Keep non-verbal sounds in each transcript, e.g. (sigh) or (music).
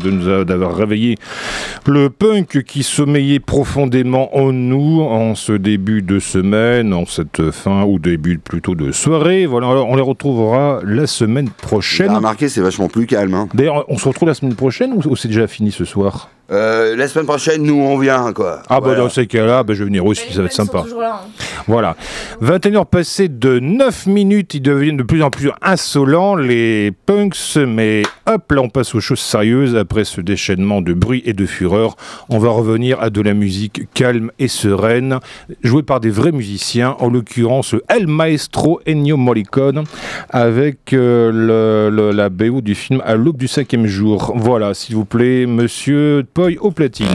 de nous d'avoir réveillé le punk qui sommeillait profondément en nous en ce début de semaine, en cette fin ou début plutôt de soirée. Voilà, on les retrouvera la semaine prochaine. Vous remarqué, c'est vachement plus calme. Hein. D'ailleurs, on se retrouve la semaine prochaine ou c'est déjà fini ce soir? Euh, la semaine prochaine, nous, on vient, quoi. Ah, bah, dans ces cas-là, bah, je vais venir aussi, ça va être sympa. Là, hein. Voilà. 21h passées de 9 minutes, ils deviennent de plus en plus insolents, les punks, mais hop, là, on passe aux choses sérieuses. Après ce déchaînement de bruit et de fureur, on va revenir à de la musique calme et sereine, jouée par des vrais musiciens, en l'occurrence El Maestro Ennio Morricone, avec euh, le, la BO du film À l'aube du cinquième jour. Voilà, s'il vous plaît, monsieur au platine.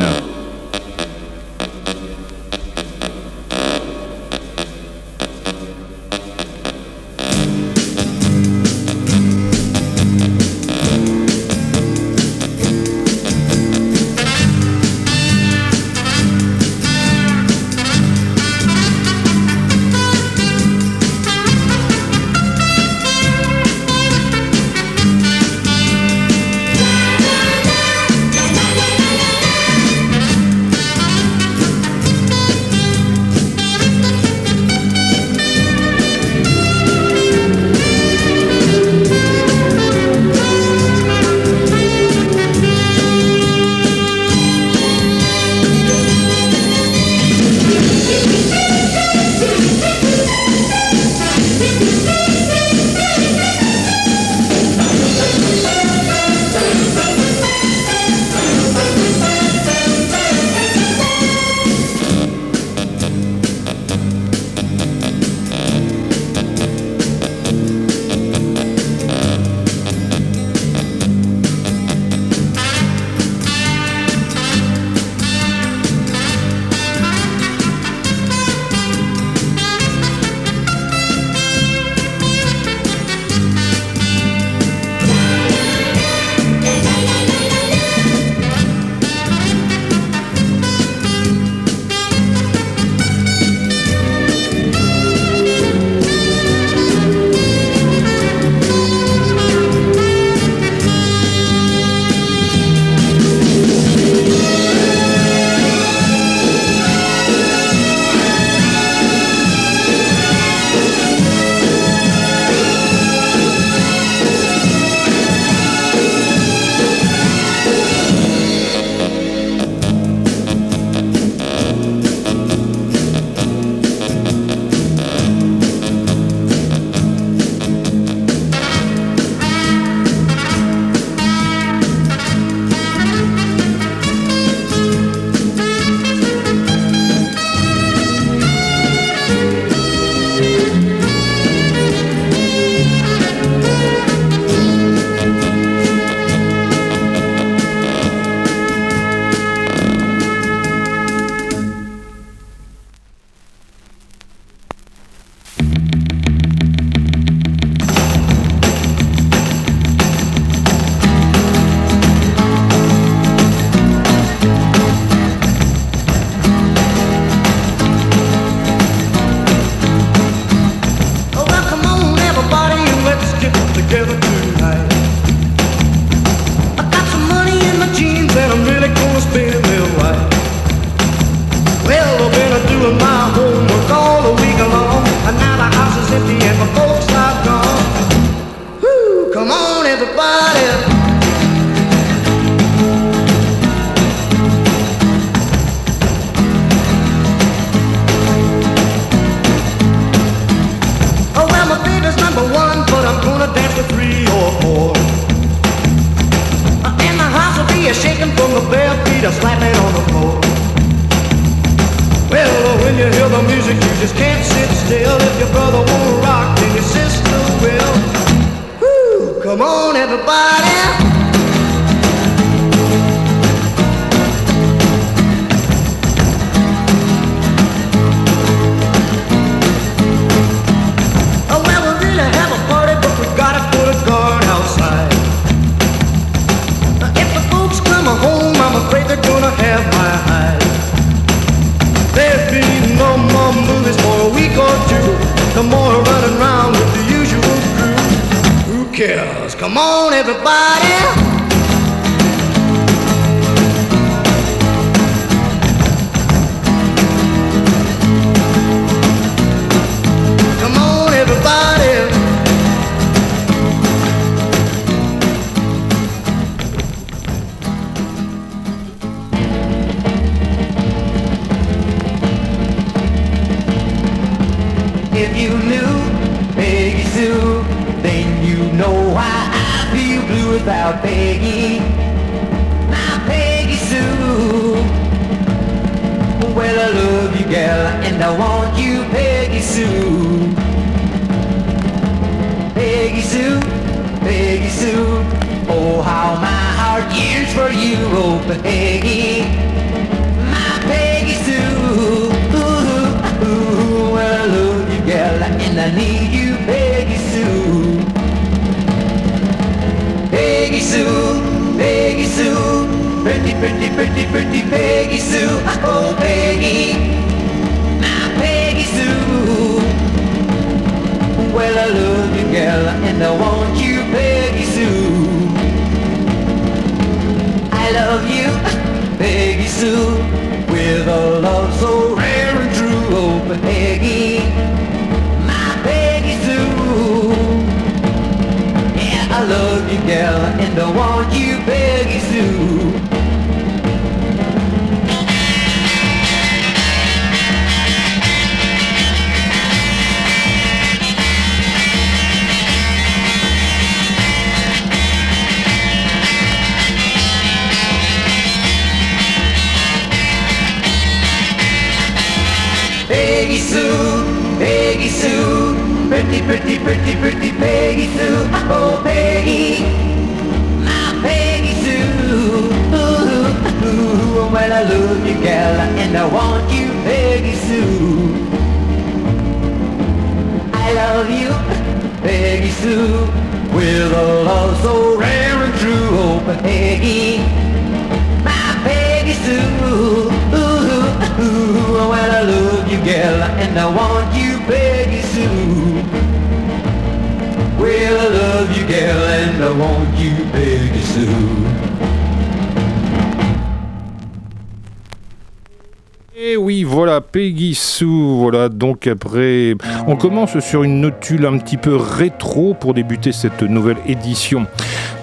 Et oui, voilà, Peggy Sue, voilà, donc après, on commence sur une notule un petit peu rétro pour débuter cette nouvelle édition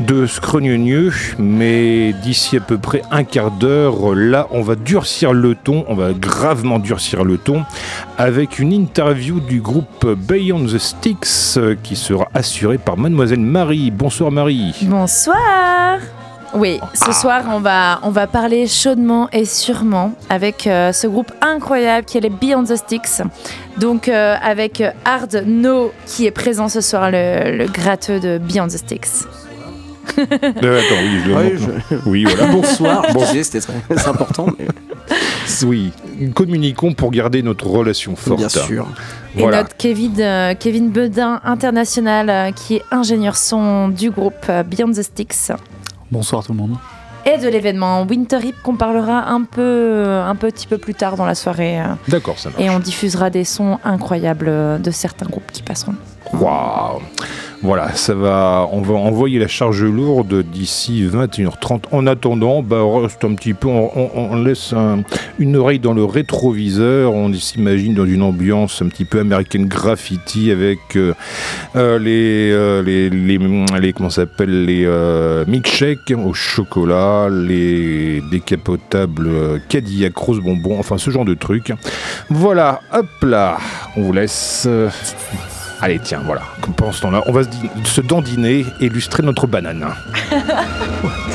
de Scrogneux, mais d'ici à peu près un quart d'heure, là, on va durcir le ton, on va gravement durcir le ton, avec une interview du groupe Beyond the Sticks, euh, qui sera assurée par Mademoiselle Marie. Bonsoir Marie. Bonsoir oui, ce soir, on va, on va parler chaudement et sûrement avec euh, ce groupe incroyable qui est les Beyond the Sticks. Donc, euh, avec Hard No qui est présent ce soir, le, le gratteux de Beyond the Sticks. Euh, attends, oui, je le Oui, montre. je- Oui, voilà. Bonsoir. Bon, c'était très c'est important, mais (laughs) Oui, communiquons pour garder notre relation forte. bien sûr. Et Voilà. notre Kevin, euh, Kevin Bedin international euh, qui est ingénieur son du groupe euh, Beyond the Sticks. Bonsoir tout le monde. Et de l'événement Winter Hip qu'on parlera un peu, un petit peu plus tard dans la soirée. D'accord, ça marche. Et on diffusera des sons incroyables de certains groupes qui passeront. Waouh Voilà, ça va. On va envoyer la charge lourde d'ici 21h30. En attendant, bah, reste un petit peu. On, laisse un- une oreille dans le rétroviseur. On s'imagine dans une ambiance un petit peu American Graffiti avec euh, euh, les, euh, les, les, comment s'appelle les euh, au chocolat, les décapotables euh, Cadillac rose bonbon, enfin ce genre de trucs. Voilà, hop là, on vous laisse. Allez, tiens, voilà. Comme Pendant ce temps-là, on va se, di- se dandiner et illustrer notre banane. (laughs)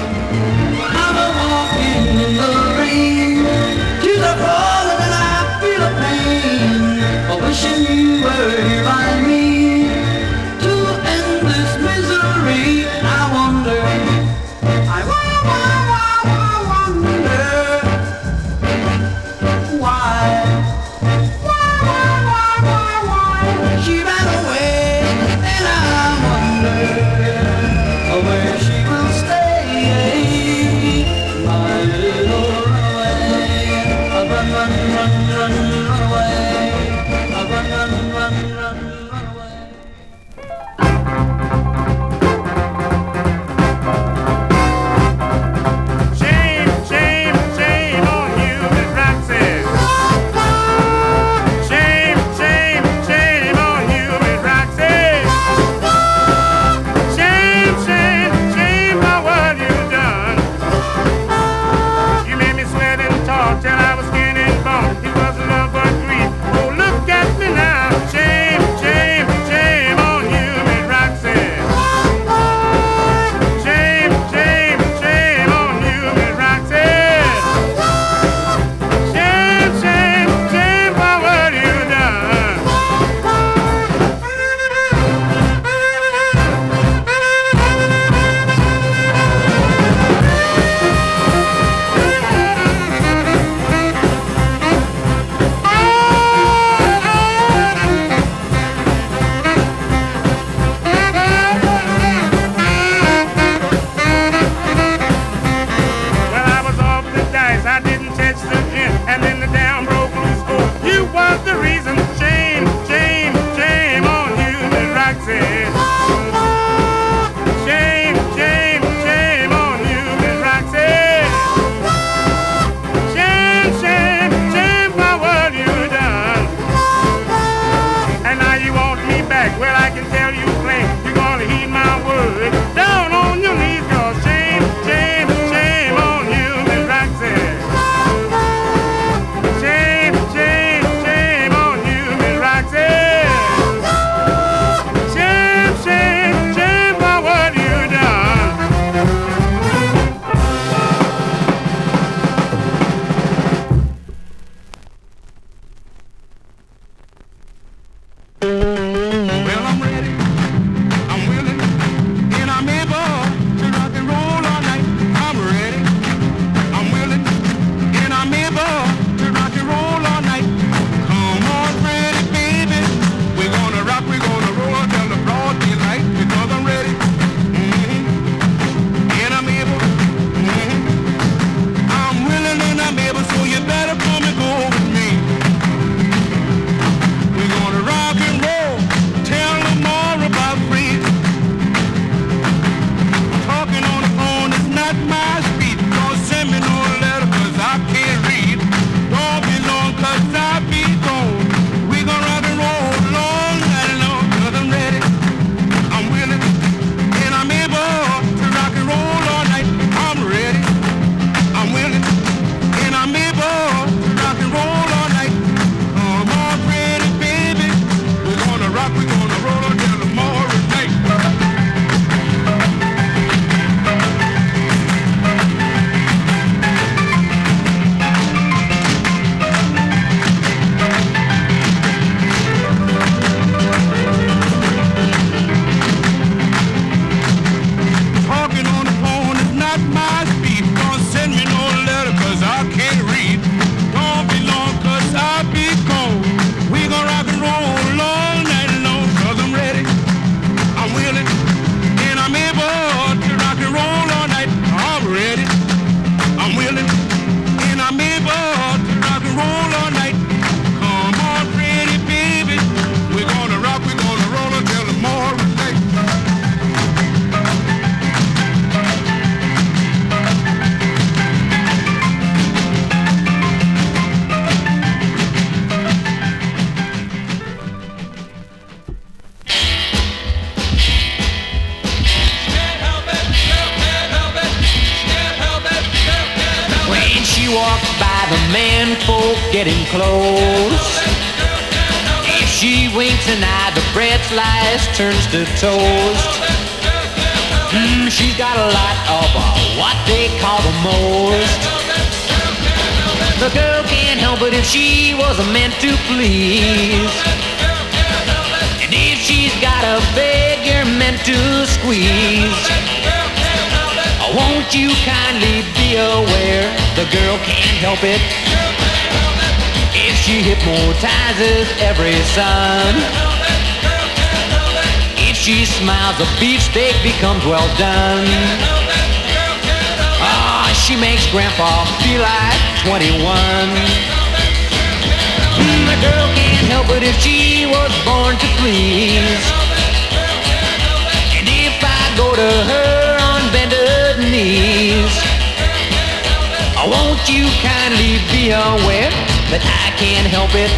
help?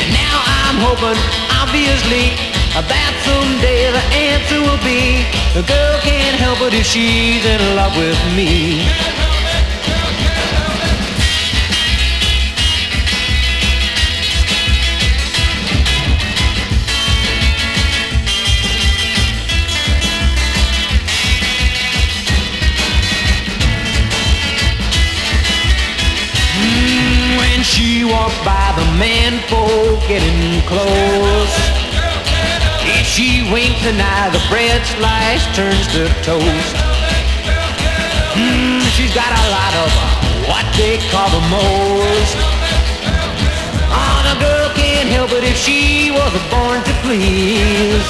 And now I'm hoping, obviously, that someday the answer will be the girl can't help it if she's in love with me. By the men folk getting close. If she winks an eye, the bread slice turns to toast. Mm, she's got a lot of what they call the most. Oh, the girl can't help it if she was born to please.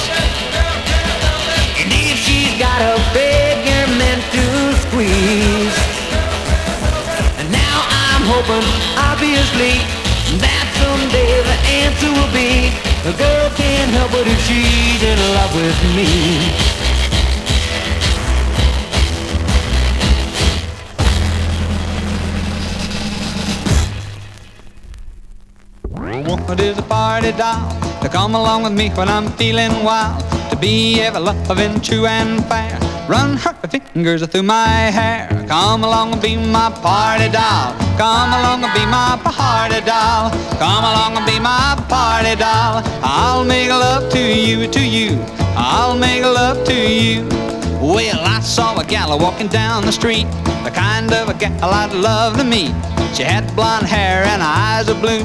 And if she's got a big, you're meant to squeeze. And now I'm hoping, obviously, that someday the answer will be the girl can't help but if she's in love with me. What is a party doll to come along with me when I'm feeling wild? To be ever loving, true and fair. Run her fingers through my hair. Come along and be my party doll. Come along and be my party doll. Come along and be my party doll. I'll make love to you, to you. I'll make love to you. Well, I saw a gal walking down the street, the kind of a gal I'd love to meet. She had blonde hair and eyes of blue.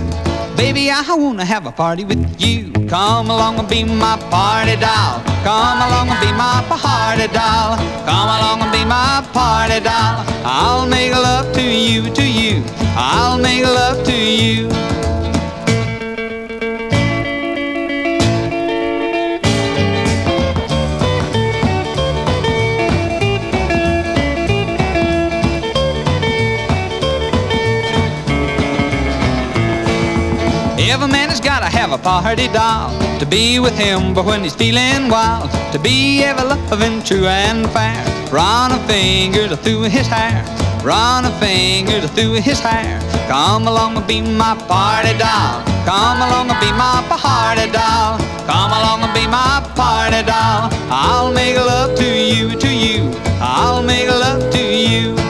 Baby, I wanna have a party with you. Come along and be my party doll. Come along and be my party doll. Come along and be my party doll. I'll make love to you, to you. I'll make love to you. Has gotta have a party doll to be with him, but when he's feeling wild, to be ever loving, true and fair. Run a finger through his hair, run a finger through his hair. Come along and be my party doll. Come along and be my party doll. Come along and be my party doll. I'll make love to you, to you. I'll make love to you.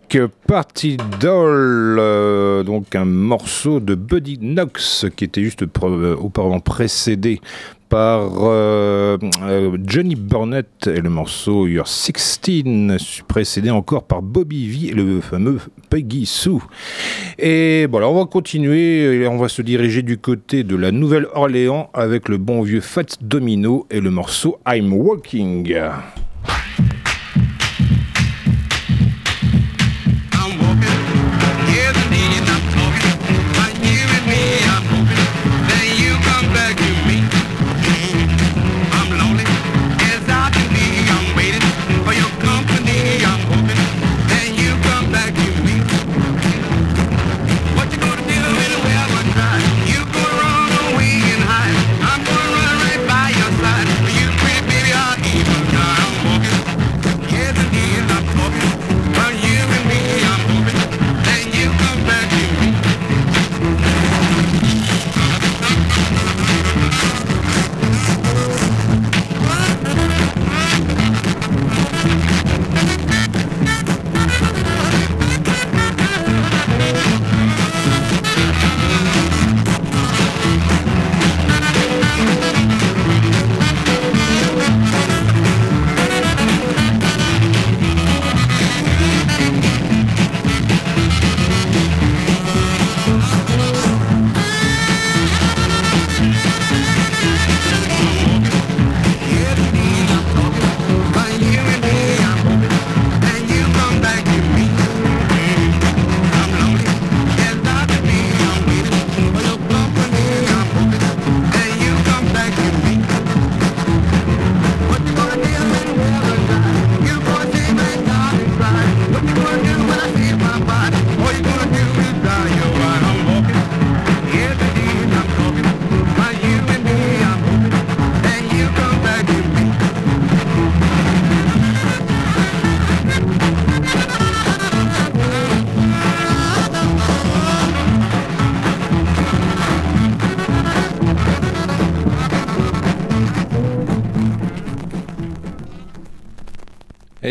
euh, Party Doll, euh, donc un morceau de Buddy Knox qui était juste euh, auparavant précédé par euh, Johnny Burnett et le morceau You're 16, précédé encore par Bobby V et le fameux Peggy Sue. Et voilà, on va continuer et on va se diriger du côté de la Nouvelle-Orléans avec le bon vieux Fats Domino et le morceau I'm Walking.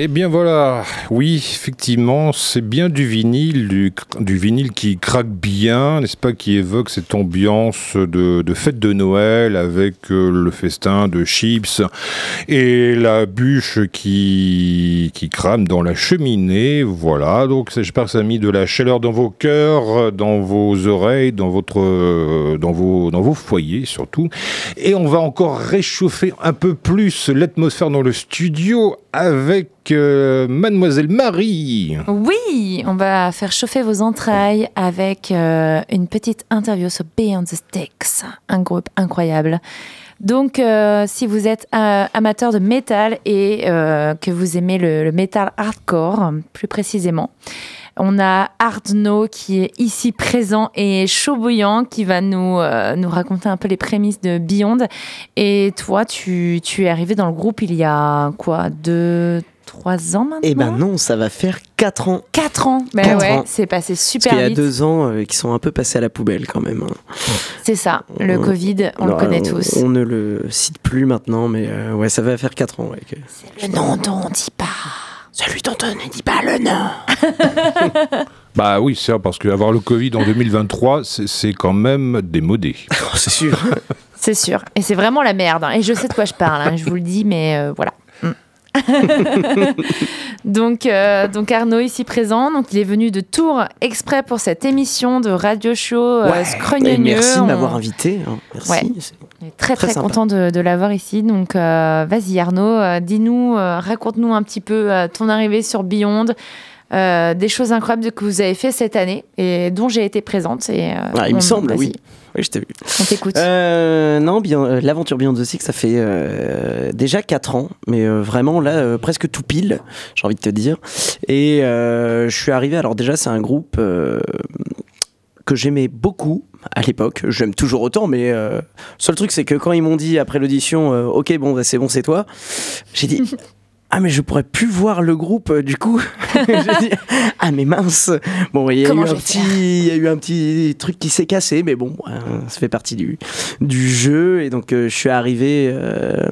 Eh bien voilà, oui, effectivement, c'est bien du vinyle, du, vinyle qui craque bien, n'est-ce pas, qui évoque cette ambiance de, de fête de Noël avec euh, le festin de chips et la bûche qui, qui crame dans la cheminée. Voilà, donc j'espère que ça a mis de la chaleur dans vos cœurs, dans vos oreilles, dans, votre, euh, dans, vos, dans vos foyers surtout. Et on va encore réchauffer un peu plus l'atmosphère dans le studio avec euh, Mademoiselle Marie. Oui, on va faire chauffer vos entrailles avec euh, une petite interview sur Beyond the Sticks, un groupe incroyable. Donc, euh, si vous êtes euh, amateur de métal et euh, que vous aimez le, le métal hardcore, plus précisément, on a Ardno qui est ici présent et chaud qui va nous, nous raconter un peu les prémices de Beyond. Et toi, tu, tu es arrivé dans le groupe il y a quoi? Deux, trois ans maintenant Eh ben non, ça va faire 4 ans. Quatre ans. Mais Quatre ouais, c'est passé Parce super qu'il y a vite. deux ans, euh, qui sont un peu passés à la poubelle quand même. hein. C'est ça, le On- Covid, on le Alors, connaît on- tous. On ne le cite plus maintenant, mais euh, ouais, ça va faire 4 ans. ouais, que- Le nom dont on dit pas. Celui dont on ne dit pas le nom. (laughs) Bah oui, c'est ça, parce qu'avoir le Covid en 2023, c'est- quand même démodé. (laughs) C'est sûr. C'est sûr. Et c'est vraiment la merde. hein. Et je sais de quoi je parle, hein, je vous le dis, mais euh, voilà. (laughs) Donc, euh, donc Arnaud ici présent, donc il est venu de Tours exprès pour cette émission de radio show euh, Ouais, merci de On- m'avoir invité. hein. Merci. Ouais. C'est- On est très Très content de, de l'avoir ici. Donc euh, vas-y Arnaud, dis-nous, raconte-nous un petit peu ton arrivée sur Beyond, euh, des choses incroyables que vous avez fait cette année et dont j'ai été présente. Et, euh, Ah, il me semble, oui. Oui, je t'ai vu. On t'écoute. Euh, non, bien, euh, l'aventure Beyond the Six, ça fait euh, déjà 4 ans, mais vraiment là, presque tout pile, j'ai envie de te dire. Et je suis arrivé, alors déjà, c'est un groupe que j'aimais beaucoup à l'époque. J'aime toujours autant, mais le seul truc, c'est que quand ils m'ont dit après l'audition, ok, bon, bah, c'est bon, c'est toi, j'ai dit. Ah mais je pourrais plus voir le groupe euh, du coup. (laughs) Dit, ah mais mince. Bon il y a eu un petit, il y a eu un petit truc qui s'est cassé, mais bon euh, ça fait partie du du jeu et donc euh, je suis arrivé. euh,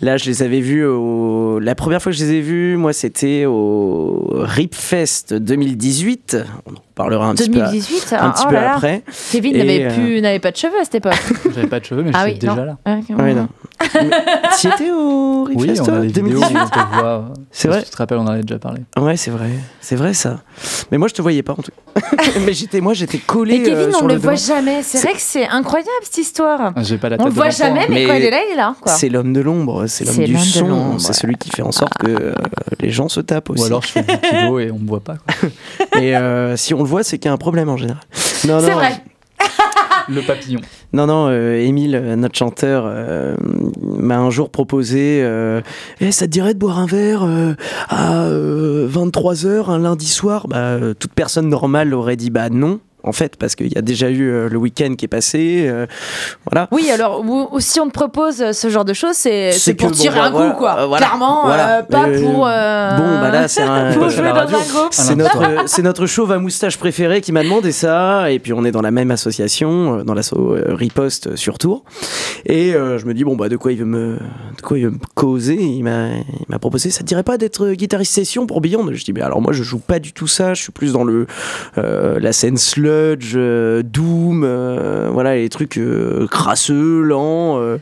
là je les avais vus au, la première fois que je les ai vus, moi c'était au Ripfest 2018. On en parlera un petit peu, 2018, un petit oh peu là là. après. Kevin n'avait euh, plus, n'avait pas de cheveux à cette époque. J'avais pas de cheveux, mais ah je oui, suis déjà là. Ouais, Ouais, non. Tu étais au Ripfest Oui, on a les vidéos, 2018 on te voit. (laughs) C'est Si vrai Tu te rappelles, on en avait déjà parlé. Ouais, c'est vrai, c'est vrai ça. Mais moi, je te voyais pas en tout cas. (laughs) Mais j'étais, moi, j'étais collé. Mais Kevin, euh, on sur ne le le voit devant. jamais. C'est vrai que c'est incroyable cette histoire. Ah, J'ai pas la On le voit jamais, hein. mais, Mais quand il est là, il est là. C'est l'homme de l'ombre, c'est l'homme C'est du son, c'est ouais. celui qui fait en sorte que euh, les gens se tapent aussi. Ou alors je fais 10 kilos et on me voit pas. quoi. (laughs) Et euh, si on le voit, c'est qu'il y a un problème en général. Non, C'est non, vrai. Le papillon. Non, non, euh, Émile, euh, notre chanteur, euh, m'a un jour proposé Eh, ça te dirait de boire un verre à 23h un lundi soir? Bah, Toute personne normale aurait dit bah non. En fait, parce qu'il y a déjà eu euh, le week-end qui est passé, euh, voilà. Oui, alors si on te propose euh, ce genre de choses, c'est pour bon, tirer bah, un voilà, coup, quoi. euh, voilà, Clairement, voilà. euh, pas Euh, pour. euh, Bon, bah là, c'est un- (laughs) pour jouer dans un groupe. C'est notre, c'est notre chauve à moustache préféré qui m'a demandé ça. Et puis on est dans la même association, dans l'asso euh, Riposte sur Tours. Et euh, je me dis, bon, bah de quoi il veut me, de quoi il veut me causer? Il m'a, il m'a proposé, ça te dirait pas d'être guitariste session pour Beyond? Je dis, mais alors moi je joue pas du tout ça. Je suis plus dans le, euh, la scène sludge, euh, doom, euh, voilà, les trucs euh, crasseux, lents. euh.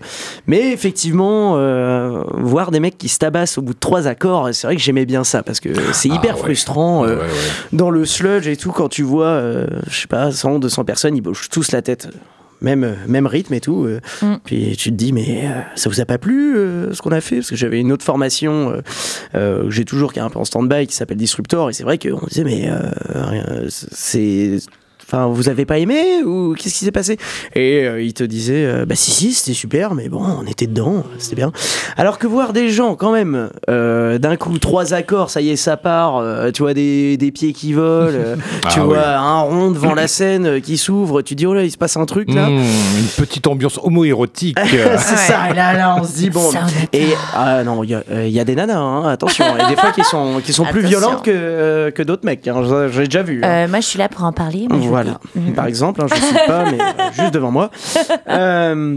Mais effectivement, euh, voir des mecs qui se tabassent au bout de trois accords, c'est vrai que j'aimais bien ça parce que c'est Ah hyper ouais. frustrant. euh, Ouais, ouais. dans le sludge et tout, quand tu vois, euh, je sais pas, 100, 200 personnes, ils bougent tous la tête. Même, même rythme et tout. euh. Mm. Puis tu te dis, mais euh, ça vous a pas plu euh, ce qu'on a fait? Parce que j'avais une autre formation que j'ai toujours, qui est un peu en stand-by, qui s'appelle Disruptor. Et c'est vrai qu'on disait, mais c'est. Enfin, vous avez pas aimé ou qu'est-ce qui s'est passé? Et euh, il te disait, euh, bah si si, c'était super, mais bon, on était dedans, c'était bien. Alors que voir des gens quand même, euh, d'un coup trois accords, ça y est, ça part. euh, tu vois des, des pieds qui volent, euh, (laughs) tu Ah vois oui. un rond devant la scène euh, qui s'ouvre. Tu dis oh là, il se passe un truc là. Mmh, une petite ambiance homo-érotique. (laughs) c'est ça. Et là, là, on se dit bon. Et ah non, il y, a- euh, il y a des nanas, hein, attention. Il y a des fois qui sont qui sont plus Attention. violentes que euh, que d'autres mecs. hein, j'ai- déjà vu. hein. Euh, moi, je suis là pour en parler. Voilà, dis. par exemple, hein, je ne cite pas, mais euh, (laughs) juste devant moi. Euh,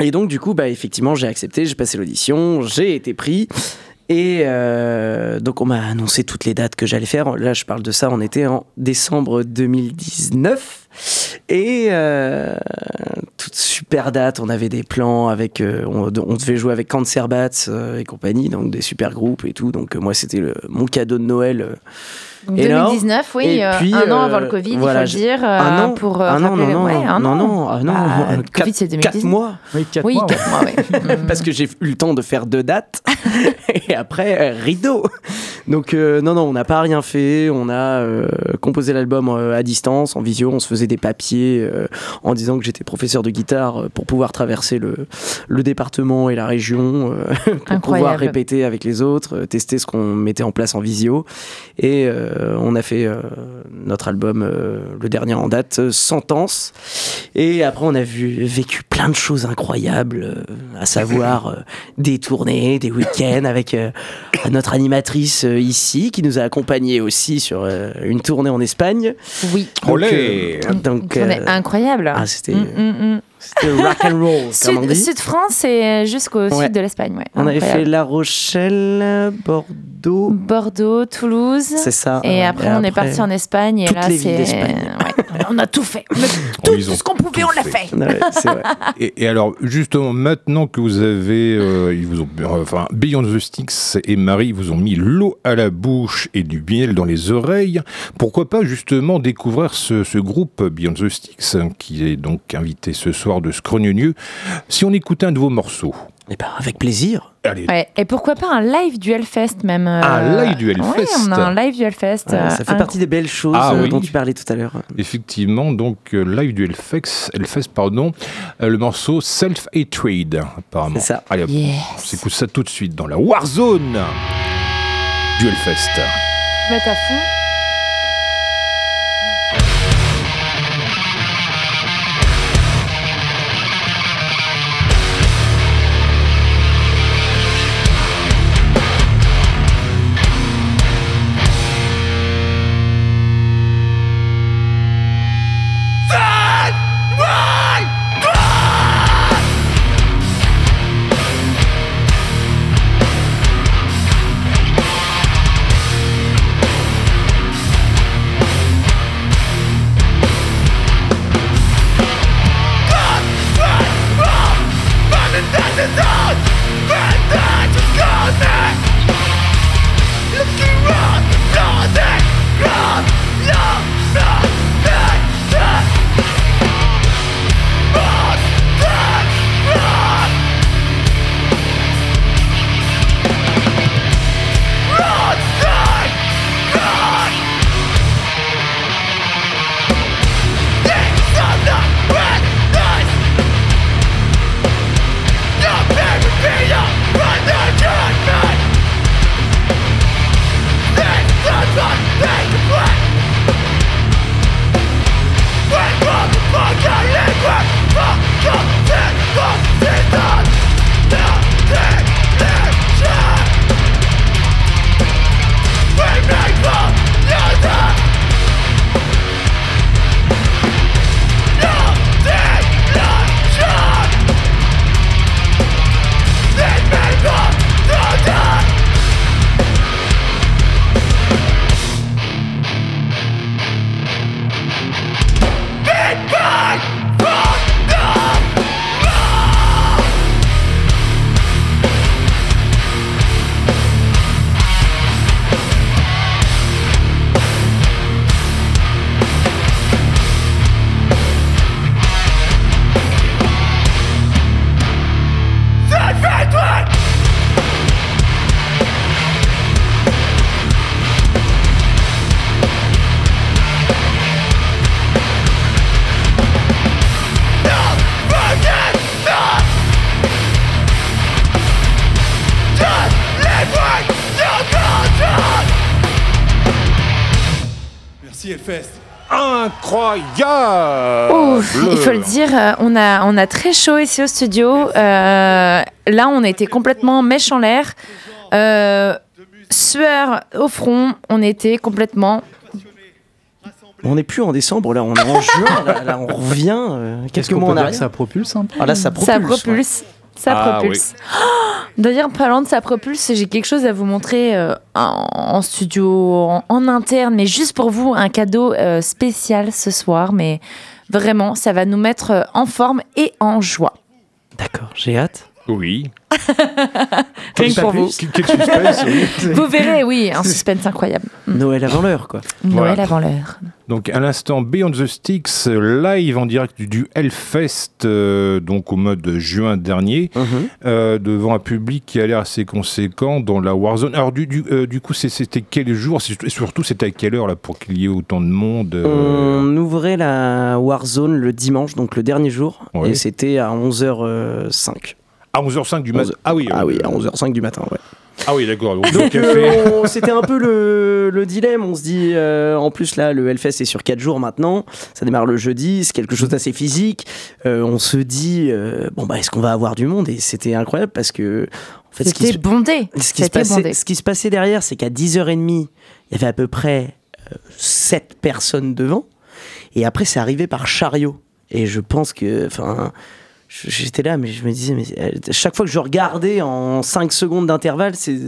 et donc, du coup, bah, effectivement, j'ai accepté, j'ai passé l'audition, j'ai été pris. Et euh, donc on m'a annoncé toutes les dates que j'allais faire. Là, je parle de ça, on était en décembre 2019. Et euh, toute super date, on avait des plans avec, euh, on, on devait jouer avec Cancer Bats euh, et compagnie, donc des super groupes et tout. Donc moi, c'était mon cadeau de Noël. Euh, énorme. 2019, oui, Et euh, puis, un an euh, avant le Covid, voilà, il faut dire. euh, un an, pour euh, un an, rappeler- non, non, ouais, un non, an. non, ah non, Bah, euh, le Covid, c'est 2019. 4 mois. Oui, 4 Oui, mois. ouais. 4 mois, oui. Mm. parce que j'ai eu le temps de faire deux dates (laughs) (laughs) et après euh, rideau. Donc euh, non non, on n'a pas rien fait, on a euh, composé l'album euh, à distance en visio, on se faisait des papiers en disant que j'étais professeur de guitare pour pouvoir traverser le, le département et la région (laughs) pour pouvoir répéter avec les autres, tester ce qu'on mettait en place en visio. Et on a fait notre album le dernier en date Sentence. Et après on a vu vécu plein de choses incroyables à savoir des tournées, des week-ends avec notre animatrice euh, ici qui nous a accompagnés aussi sur euh, une tournée en Espagne. Oui. Donc, euh, donc, On est euh, incroyable. ah, c'était Mm, mm, mm. c'était rock and roll (laughs) comme on Sud, dit. Sud France et jusqu'au Ouais. sud de l'Espagne. Ouais. On avait fait. La Rochelle, Bordeaux, Bordeaux, Toulouse. c'est ça. Et après, on est parti en Espagne. Et toutes là, les villes c'est. d'Espagne. (laughs) Ouais. On a tout fait. On a Oh, tout, ce qu'on pouvait, on l'a fait. fait. Ouais, c'est vrai. (laughs) Et, et alors, justement, maintenant que vous avez, euh, ils vous ont, enfin, Beyond the Sticks et Marie vous ont mis l'eau à la bouche et du miel dans les oreilles, pourquoi pas justement découvrir ce, ce groupe Beyond the Sticks, hein, qui est donc invité ce soir de Scrognonieux, si on écoutait un de vos morceaux Eh ben, avec plaisir. Allez, Ouais. Et pourquoi pas un live du Hellfest même euh, Un live du Ouais, Hellfest. on a un live du Hellfest. Ouais, euh, ça fait inc- partie des belles choses Ah euh, oui. dont tu parlais tout à l'heure. effectivement, donc live du Hellfest, Hellfest pardon, le morceau Self Hatred, apparemment. C'est ça. Allez, hop, Yes. on s'écoute ça tout de suite dans la Warzone du Hellfest. Mettre à fond. Incroyable Ouf, il faut le dire, euh, on a, on a très chaud ici au studio. Euh, là, on était complètement mèche en l'air. Euh, sueur au front, on était complètement. On n'est plus en décembre, là, on est en juin, là, là, on revient euh, quelques qu'on mois peut en dire que arrière. ça propulse un peu Ah, là, ça propulse. ça ouais. Ça Ah, propulse. Oh, (gasps) D'ailleurs, parlant de sa propulse, j'ai quelque chose à vous montrer euh, en, studio, en, en interne, mais juste pour vous, un cadeau euh, spécial ce soir. Mais vraiment, ça va nous mettre euh, en forme et en joie. D'accord, j'ai hâte. Oui. Rien que pour vous. Quel quel suspense, oui. (laughs) Vous verrez, oui, un suspense incroyable. Noël avant l'heure, quoi. Noël Voilà. avant l'heure. Donc à l'instant Beyond the Sticks live en direct du, du Hellfest euh, donc au mois de juin dernier Mhm. euh, devant un public qui a l'air assez conséquent dans la Warzone. Alors du, du, euh, du coup c'était quel jour? Et surtout c'était à quelle heure là pour qu'il y ait autant de monde euh, On ouvrait la Warzone le dimanche, donc le dernier jour, Ouais. et c'était à 11h05. À 11h05 du matin. 11 Ah oui. Ah euh, oui, à 11h05 du matin, ouais. Ah oui d'accord. Donc, euh, c'était un peu le, le dilemme. On se dit, euh, en plus là, le Hellfest est sur 4 jours maintenant. Ça démarre le jeudi, c'est quelque chose d'assez physique. Euh, on se dit, euh, bon bah est-ce qu'on va avoir du monde? Et c'était incroyable parce que en fait, ce qui, C'était bondé. ce, qui se C'était passait, bondé. ce qui se passait derrière, c'est qu'à 10h30, il y avait à peu près 7 personnes devant. Et après, c'est arrivé par chariot. Et je pense que, enfin, j'étais là, mais je me disais, mais euh, chaque fois que je regardais en 5 secondes d'intervalle, c'est,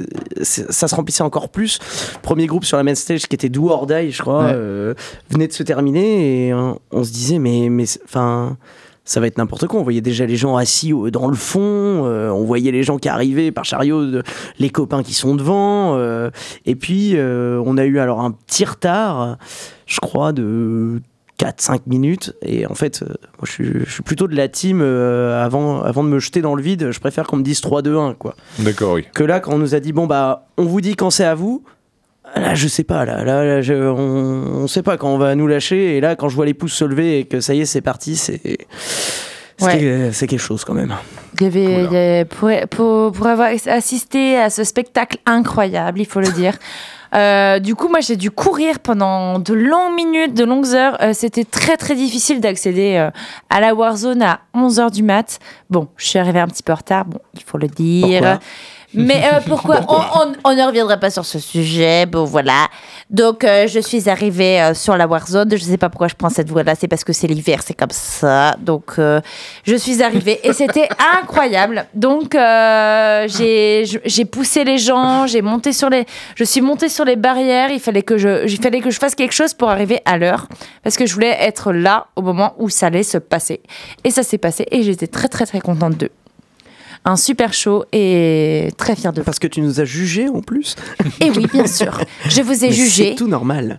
ça se remplissait encore plus. Premier groupe sur la main stage qui était Do or Die, je crois, Ouais. euh, venait de se terminer et euh, on se disait, mais, mais, enfin. Ça va être n'importe quoi. On voyait déjà les gens assis au- dans le fond. euh, on voyait les gens qui arrivaient par chariot, les copains qui sont devant. euh, et puis, euh, on a eu alors un petit retard, je crois, de 4-5 minutes. Et en fait, euh, moi, je, suis, je suis plutôt de la team, euh, avant, avant de me jeter dans le vide, je préfère qu'on me dise 3-2-1. Quoi. D'accord oui. Que là, quand on nous a dit, bon, bah, on vous dit quand c'est à vous. Là, je sais pas, là, là, là, je- on, on sait pas quand on va nous lâcher. Et là, quand je vois les pouces se lever et que ça y est, c'est parti, c'est. c'est Ouais. quelque- chose quand même. Il y avait, il y avait- pour, pour, pour avoir assisté à ce spectacle incroyable, il faut le dire. (laughs) euh, du coup, moi, j'ai dû courir pendant de longues minutes, de longues heures. Euh, C'était très, très difficile d'accéder euh, à la Warzone à 11h du mat. Bon, je suis arrivée un petit peu en retard, bon, il faut le dire. Mais euh, (laughs) pourquoi, on, on- on ne reviendra pas sur ce sujet, bon voilà. Donc euh, je suis arrivée euh, sur la Warzone, je ne sais pas pourquoi je prends cette voie-là, c'est parce que c'est l'hiver, c'est comme ça. Donc je suis arrivée et c'était (laughs) incroyable. Donc j'ai poussé les gens, j'ai monté sur les, je suis montée sur les barrières. Il fallait que je, il fallait que je fasse quelque chose pour arriver à l'heure parce que je voulais être là au moment où ça allait se passer. Et ça s'est passé et j'étais très très très contente d'eux. Un super show et très fière de vous. Parce que tu nous as jugés en plus. (laughs) Et oui, bien sûr. Je vous ai Mais jugé C'est tout normal.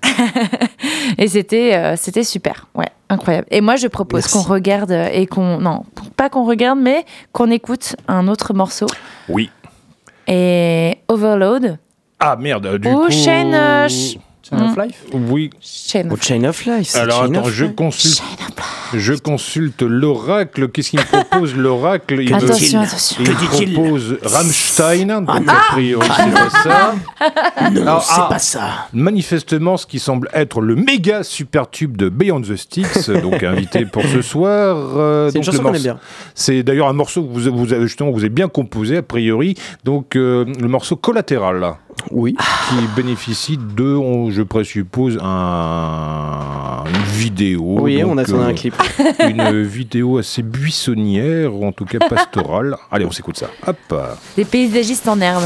(laughs) et c'était euh, c'était super. Ouais, incroyable. Et moi je propose qu'on regarde et qu'on non, pas qu'on regarde mais qu'on écoute un autre morceau Oui. et Overload Ah merde du ou coup. Euh, ch- Chain of Mm. Life Oui. Chain. Au Chain of Life. Alors Chain attends, of je Life. consulte, je consulte l'oracle. Qu'est-ce qu'il me propose l'oracle? Il me- Attention, attention. Il propose Rammstein, donc Ah a priori c'est pas ça. (laughs) Non, c'est ah, pas ça. Manifestement, ce qui semble être le méga super tube de Beyond the Sticks, (laughs) donc invité pour ce soir. euh, C'est une chanson qu'on aime bien. C'est d'ailleurs un morceau que vous, vous avez justement vous avez bien composé a priori. Donc euh, le morceau collatéral là, Oui. qui bénéficie de, on- je présuppose, un, une vidéo. Oui, on attendait euh, un clip. (laughs) une vidéo assez buissonnière, ou en tout cas pastorale. Allez, on s'écoute ça. Hop. Des paysagistes en herbe.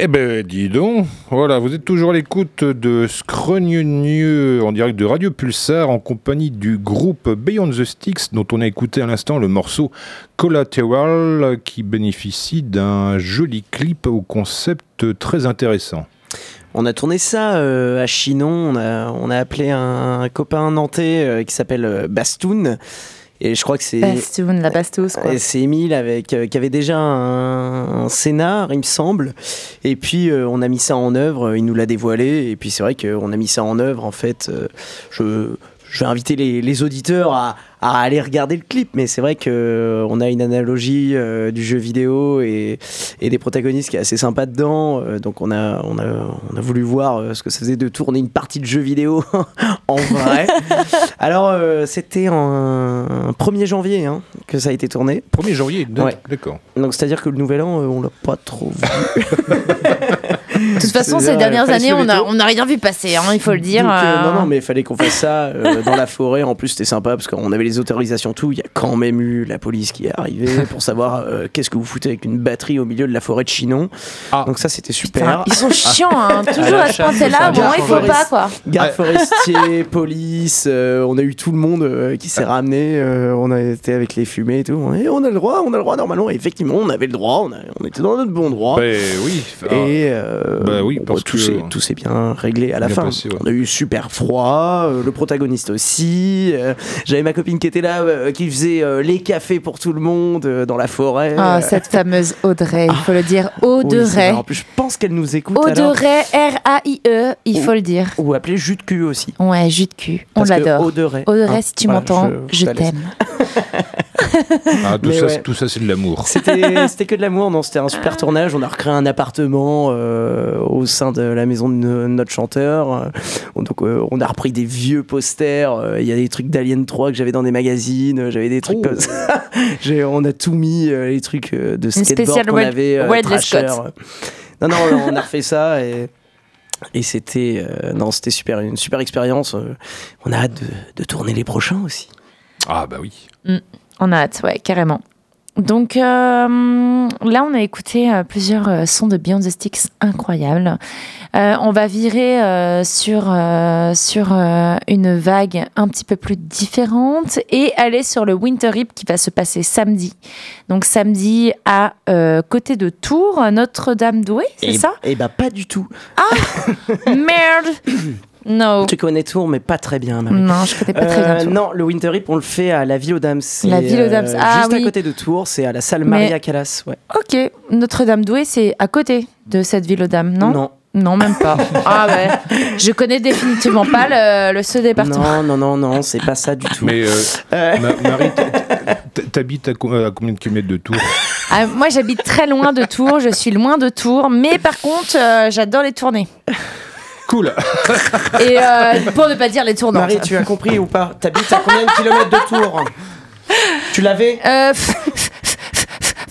Eh ben, dis donc, voilà, vous êtes toujours à l'écoute de Scrogneux en direct de Radio Pulsar en compagnie du groupe Beyond the Sticks dont on a écouté à l'instant le morceau Collateral qui bénéficie d'un joli clip au concept très intéressant. On a tourné ça euh, à Chinon, on a, appelé un, copain nantais euh, qui s'appelle euh, Bastoun. Et je crois que c'est. Bastoun, la quoi. C'est Emile avec, euh, qui avait déjà un, un scénar, il me semble. Et puis euh, on a mis ça en œuvre, il nous l'a dévoilé. Et puis c'est vrai qu'on a mis ça en œuvre. En fait, euh, je, je vais inviter les, les auditeurs à, à aller regarder le clip. Mais c'est vrai qu'on a une analogie euh, du jeu vidéo et, et des protagonistes qui est assez sympa dedans. Euh, donc on a, on, a, on a voulu voir euh, ce que ça faisait de tourner une partie de jeu vidéo (laughs) en vrai. (laughs) Alors euh, c'était en 1er janvier hein, que ça a été tourné. 1er janvier, Ouais. d'accord. Donc c'est-à-dire que le nouvel an, euh, on l'a pas trop vu. (laughs) De toute façon, ces dernières années, on les a, tours. on a rien vu passer, hein, il faut le dire. Donc, euh, euh. non, non, mais il fallait qu'on fasse ça euh, dans la forêt. En plus, c'était sympa parce qu'on avait les autorisations, tout. Il y a quand même eu la police qui est arrivée pour savoir euh, qu'est-ce que vous foutez avec une batterie au milieu de la forêt de Chinon. Ah. Donc, ça, c'était Putain, super. ils sont chiants, hein, (laughs) toujours la à ce là. Bon, il faut forest. pas, quoi. Garde forestier, (laughs) police, euh, on a eu tout le monde euh, qui s'est ramené. euh, on a été avec les fumées et tout. On, a- on a le droit, on a le droit normalement. Et effectivement, on avait le droit, on, a- on était dans notre bon droit. Ben oui. ah, Et euh, Bah oui, parce tout que- s'est- tout s'est bien réglé à la fin. passé, ouais. On a eu super froid, euh, le protagoniste aussi. euh, J'avais ma copine qui était là, euh, qui faisait euh, les cafés pour tout le monde euh, dans la forêt. Ah, cette fameuse Audrey, il faut le dire, Oui, vrai. Audrey. En plus, je pense qu'elle nous écoute. Audrey, R-A-I-E, il faut le dire. Ou appelé jus de cul aussi. Ouais, jus de cul, on l'adore. Audrey. Audrey, hein, si tu voilà, m'entends, je, t'aime. (laughs) (laughs) Ah, tout, ça, ouais. tout ça, c'est de l'amour. C'était (laughs) c'était que de l'amour, non, c'était un super tournage. On a recréé un appartement euh, au sein de la maison de no- notre chanteur. Euh, Donc, euh, on a repris des vieux posters. Euh, Il y a des trucs d'Alien 3 que j'avais dans des magazines. J'avais des trucs comme ça. (laughs) J'ai- on a tout mis, euh, les trucs de skateboard qu'on avait. euh. Non, non, on a refait ça et. Et c'était euh, non, c'était super, une super expérience. Euh, On a hâte de, de tourner les prochains aussi. Ah bah oui. On a hâte, ouais, carrément. Donc euh, là, on a écouté euh, plusieurs euh, sons de Beyond the Sticks incroyables. Euh, on va virer euh, sur, euh, sur euh, une vague un petit peu plus différente et aller sur le Winter Rip qui va se passer samedi. Donc samedi à euh, côté de Tours, Notre-Dame-Douai, c'est Et- ça? Eh bah pas du tout. (laughs) Merde (coughs) No. Tu connais Tours, mais pas très bien. Marie. Non, je connais pas très bien Euh, Tours. non, le Winter Rip, on le fait à la Ville aux Dames. La Ville aux Dames. euh, Ah juste oui. à côté de Tours, c'est à la salle Mais- Maria Callas. Ouais. Ok, Notre-Dame-Douai, c'est à côté de cette ville aux dames, non? Non, Non, même pas. (laughs) ah ouais. Je connais définitivement pas le, le ce département. non, non, non, non, c'est pas ça du tout. Mais euh, (laughs) Euh, Ma- Marie, t'habites à, co- à combien de kilomètres de Tours? (laughs) Ah, moi, j'habite très loin de Tours. Je suis loin de Tours, mais par contre, euh, j'adore les tournées. Cool. (laughs) Et euh, pour ne pas dire les tournantes. Marie, tu as compris ou pas? T'habites à combien de kilomètres de Tours? Tu l'avais? Euh,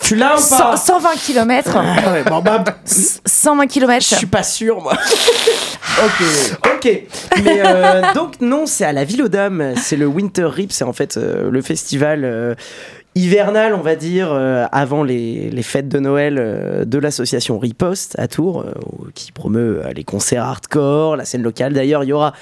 Tu l'as ou 100 pas 120 km. Ah ouais, bon, bah, 120 km. Je suis pas sûr, moi. (laughs) ok. Ok. Mais euh, donc, non, c'est à la Ville aux Dames. C'est le Winter Rip. C'est en fait euh, le festival euh, hivernal, on va dire, euh, avant les, fêtes de Noël euh, de l'association Riposte à Tours, euh, qui promeut les concerts hardcore, la scène locale. D'ailleurs, il y aura.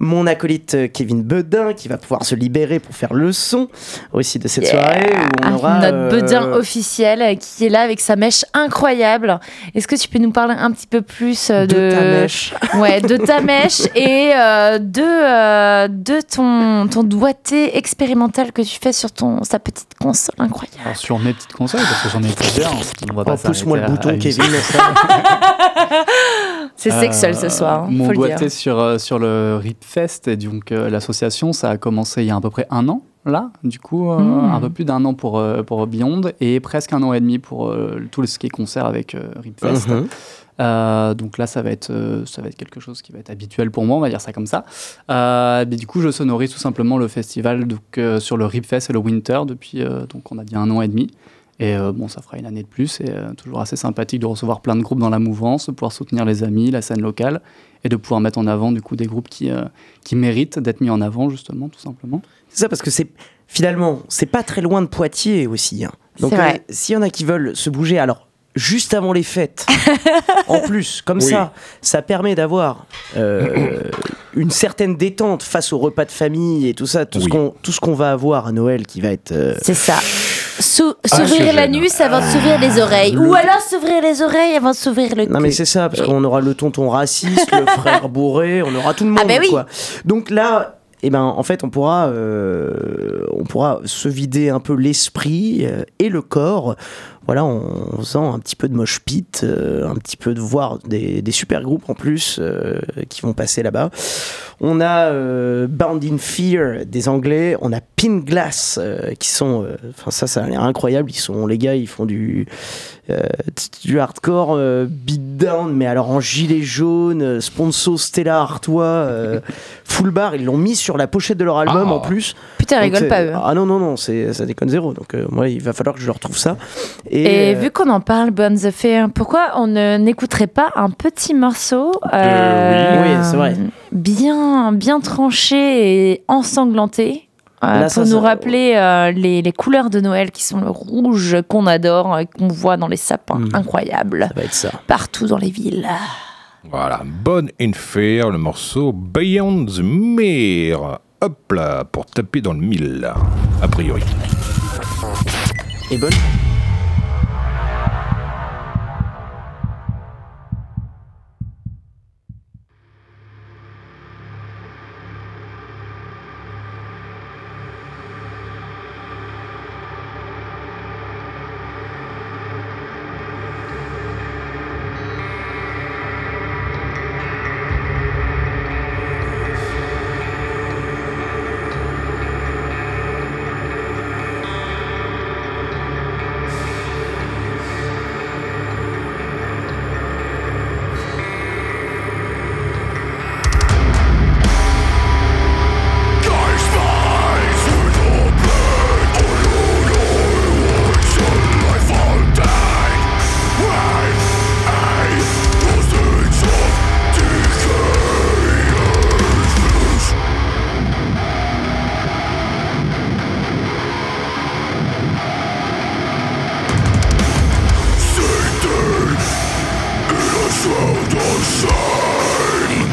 Mon acolyte euh, Kevin Bedin qui va pouvoir se libérer pour faire le son aussi de cette Yeah. soirée où on aura Notre euh, bedin officiel euh, qui est là avec sa mèche incroyable. Est-ce que tu peux nous parler un petit peu plus de, de ta mèche. (laughs) Ouais, de ta mèche et euh, de, euh, de ton, ton doigté expérimental que tu fais sur ton, sa petite console incroyable. Alors, sur mes petites consoles, parce que j'en ai plusieurs. On va pas Oh, pousse-moi le bouton, Kevin. (laughs) (laughs) C'est sexuel ce soir, Mon faut le doigté dire. sur, sur le RIPFest, et donc euh, l'association, ça a commencé il y a à peu près un an. là, du coup, euh, Mm. un peu plus d'un an pour, euh, pour Beyond et presque un an et demi pour euh, tout ce qui est concert avec Ripfest. Euh, donc là, ça va, être, ça va être quelque chose qui va être habituel pour moi, on va dire ça comme ça. Mais du coup, je sonorise tout simplement le festival donc, sur le Ripfest et le Winter depuis, donc on a dit un an et demi. Et euh, bon, ça fera une année de plus et euh, toujours assez sympathique de recevoir plein de groupes dans la mouvance, de pouvoir soutenir les amis, la scène locale et de pouvoir mettre en avant du coup des groupes qui, euh, qui méritent d'être mis en avant justement, tout simplement. C'est ça parce que c'est finalement c'est pas très loin de Poitiers aussi. hein. Donc euh, s'il y en a qui veulent se bouger, alors juste avant les fêtes, (laughs) en plus comme Oui. ça, ça permet d'avoir euh, une certaine détente face au repas de famille et tout ça, tout ce Oui. qu'on tout ce qu'on va avoir à Noël qui va être euh, C'est ça. Sou- Ah, s'ouvrir c'est la gênant. nuit avant de s'ouvrir les oreilles. Ou alors s'ouvrir les oreilles avant de s'ouvrir le cul. Non mais c'est ça, parce qu'on aura le tonton raciste, le (laughs) frère bourré, on aura tout le monde. Ah bah oui. quoi. Donc là, eh ben, en fait, on pourra, euh, on pourra se vider un peu l'esprit euh, et le corps. Voilà, en faisant un petit peu de mosh pit, euh, un petit peu de voir des, des super groupes en plus euh, qui vont passer là-bas. On a euh, Bound in Fear des Anglais, on a Pin Glass euh, qui sont, euh, enfin ça, ça a l'air incroyable. Ils sont, les gars, ils font du euh, du hardcore euh, beatdown, mais alors en gilet jaune, euh, sponsor Stella Artois, euh, (laughs) full bar, ils l'ont mis sur la pochette de leur album Ah. en plus. Putain, rigole pas eux. Ah non, non, non, c'est, ça déconne zéro. Donc euh, moi, il va falloir que je leur retrouve ça. Et, euh, vu qu'on en parle, Burn the Fear, pourquoi on n'écouterait pas un petit morceau Euh, oui. Oui, c'est vrai. bien, bien tranché et ensanglanté euh, Là, pour ça, nous rappeler euh, les, les couleurs de Noël qui sont le rouge qu'on adore, euh, qu'on voit dans les sapins, Mm. incroyable, ça va être ça. partout dans les villes. Voilà, Bonne in Fair, le morceau Beyond the Mere. Hop là, pour taper dans le mille, a priori. Et bonne.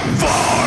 Fuck!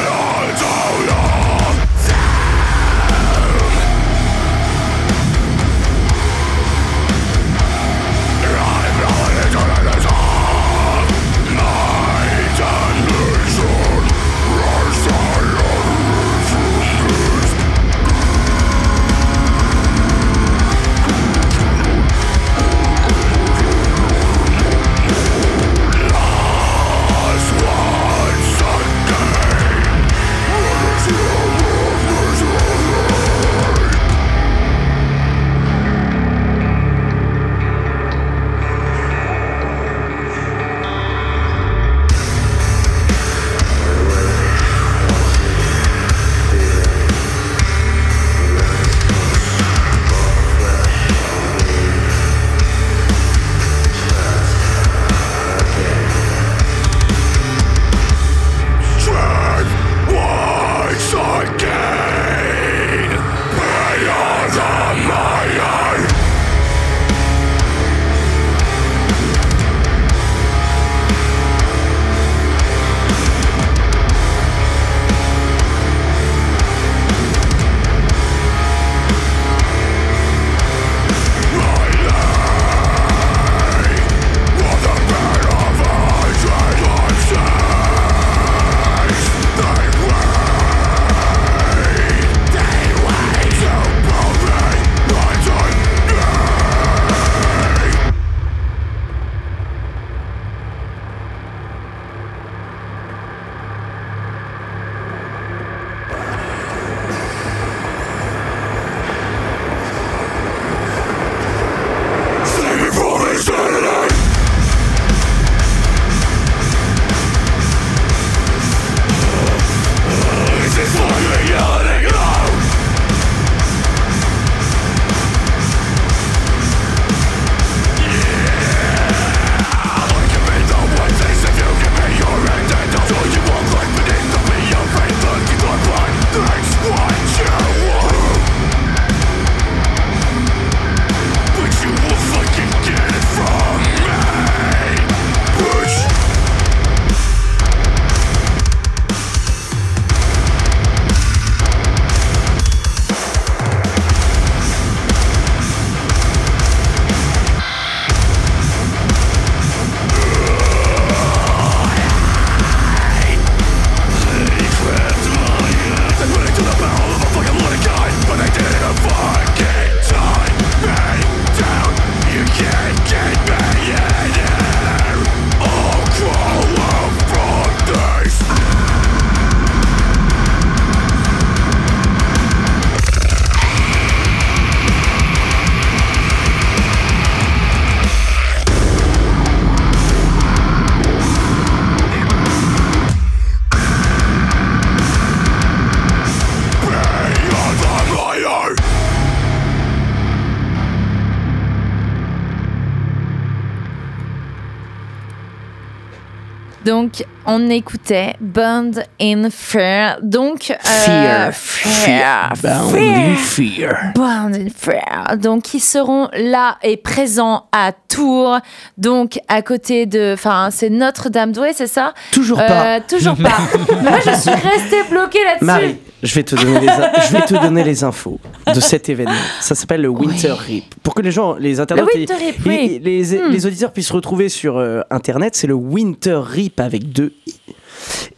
On écoutait Bond in Fear. Donc, euh, Fear. Fear. Bound in fear. Bond in Fear. Donc, ils seront là et présents à Tours. Donc, à côté de. Enfin, c'est Notre-Dame-d'Ouai, c'est ça? Toujours Euh, pas. Toujours pas. Mais (laughs) moi, je suis restée bloquée là-dessus. Je vais, te donner les in- (laughs) je vais te donner les infos de cet événement. Ça s'appelle le Winter Rip. Pour que les gens, les internautes, et- Rip, et- oui. et les, Hmm. les auditeurs puissent retrouver sur euh, Internet, c'est le Winter Rip avec deux i.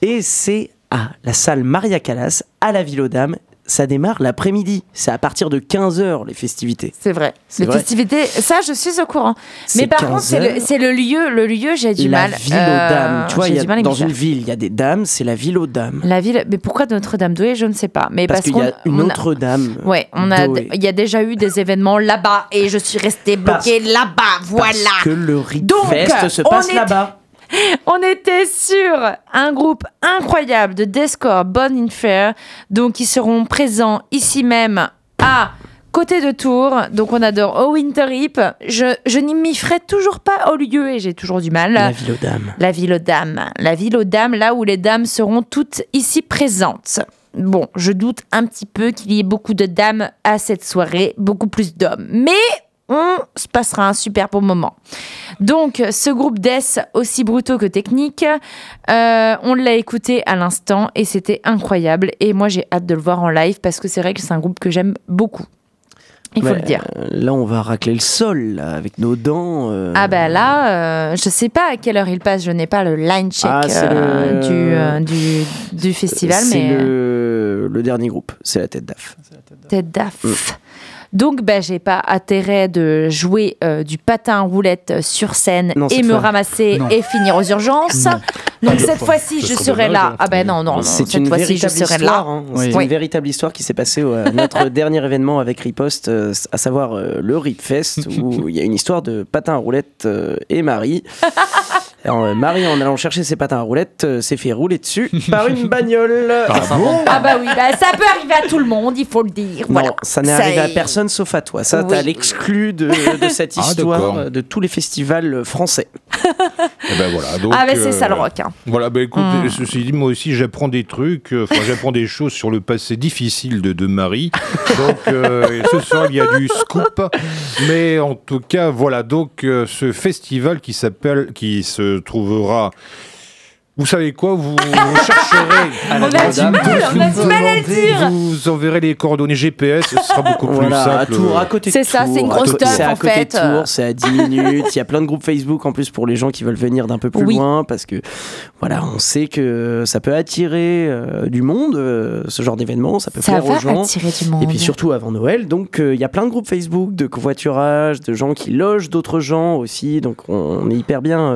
Et c'est à la salle Maria Callas, à la Ville aux Dames. Ça démarre l'après-midi. C'est à partir de 15h les festivités. C'est vrai. Les vrai. festivités, ça, je suis au courant. Mais par 15 contre, c'est le, lieu. Le lieu, j'ai du la mal. ville aux Euh, dames. Tu vois, il y a- du mal à dans une ville, il y a des dames, c'est la ville aux dames. La ville, mais pourquoi Notre-Dame-d'Ouai, je ne sais pas. Mais Parce parce, qu'il y a une on a- autre dame. Ouais, on a, il y a déjà eu des événements là-bas et je suis restée bloquée là-bas. Voilà. Parce que le Rip Donc, Fest se passe là-bas. (laughs) On était sur un groupe incroyable de Deathcore, Bonne in Fair. Donc, ils seront présents ici même à côté de Tours. Donc, on adore au Winter Hip. Je, je n'y m'y ferai toujours pas au lieu et j'ai toujours du mal. La ville aux dames. La ville aux dames. La ville aux dames, là où les dames seront toutes ici présentes. Bon, je doute un petit peu qu'il y ait beaucoup de dames à cette soirée, beaucoup plus d'hommes. Mais on se passera un super bon moment. Donc, ce groupe Death, aussi brutaux que technique, euh, on l'a écouté à l'instant et c'était incroyable. Et moi, j'ai hâte de le voir en live parce que c'est vrai que c'est un groupe que j'aime beaucoup. Il faut le dire. euh, Là, on va racler le sol là, avec nos dents. euh. Ah ben là, euh, je sais pas à quelle heure il passe, je n'ai pas le line check Ah, euh, le- du, du, du festival, C'est mais le... le dernier groupe, c'est la tête d'AF. tête d'AF. Donc ben j'ai pas intérêt de jouer euh, du patin à roulette sur scène Non, et me fois. ramasser Non. et finir aux urgences. Donc cette fois-ci, je serai là. Ah ben non, non, non. C'est Cette une fois-ci, je serai histoire. là. hein. C'est Oui. une véritable histoire qui s'est passée euh, à notre dernier événement avec Riposte, euh, à savoir euh, le Rip Fest, où il y a une histoire de patin à roulettes euh, et Marie. (laughs) Alors, euh, Marie, en allant chercher ses patins à roulettes, euh, s'est fait rouler dessus (laughs) par une bagnole. Ah bah oui, bah, ça peut arriver à tout le monde, il faut le dire. Non, Voilà. ça n'est arrivé à personne sauf à toi. Ça, Oui. t'as l'exclu de, de (laughs) cette Ah, histoire euh, de tous les festivals français. (laughs) Eh ben voilà, donc, Ah ben c'est euh, ça le rock. hein. Voilà, ben écoute, Mm. ceci dit, moi aussi j'apprends des trucs, euh, enfin j'apprends des choses sur le passé difficile de, de Marie. Donc euh, et ce soir il y a du scoop. Mais en tout cas, voilà, donc euh, ce festival qui s'appelle, qui se trouvera. Vous savez quoi Vous, vous chercherez. (laughs) On a du mal, on a du mal à le dire. Vous enverrez les coordonnées GPS, ce sera beaucoup plus Voilà, à simple. Tours, à côté de C'est ça, c'est une à grosse C'est à en côté fait. de Tours, c'est à 10 minutes. Il y a plein de groupes Facebook en plus pour les gens qui veulent venir d'un peu plus Oui. loin parce que voilà, on sait que ça peut attirer euh, du monde, euh, ce genre d'événement, ça peut Ça plaire va aux gens. attirer du monde. Et puis surtout avant Noël, donc euh, il y a plein de groupes Facebook de covoiturage, de gens qui logent d'autres gens aussi, donc on, on est hyper bien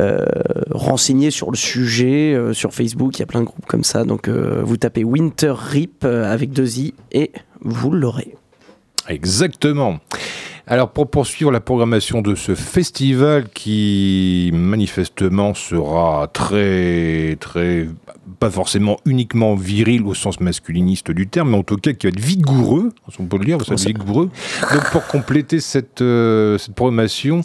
euh, renseigné sur le sujet euh, sur Facebook. Il y a plein de groupes comme ça, donc euh, vous tapez Winter Rip avec deux i et vous l'aurez. Exactement. Alors pour poursuivre la programmation de ce festival qui manifestement sera très très pas forcément uniquement viril au sens masculiniste du terme, mais en tout cas qui va être vigoureux, on peut le dire, vigoureux. Donc pour compléter cette, euh, cette programmation,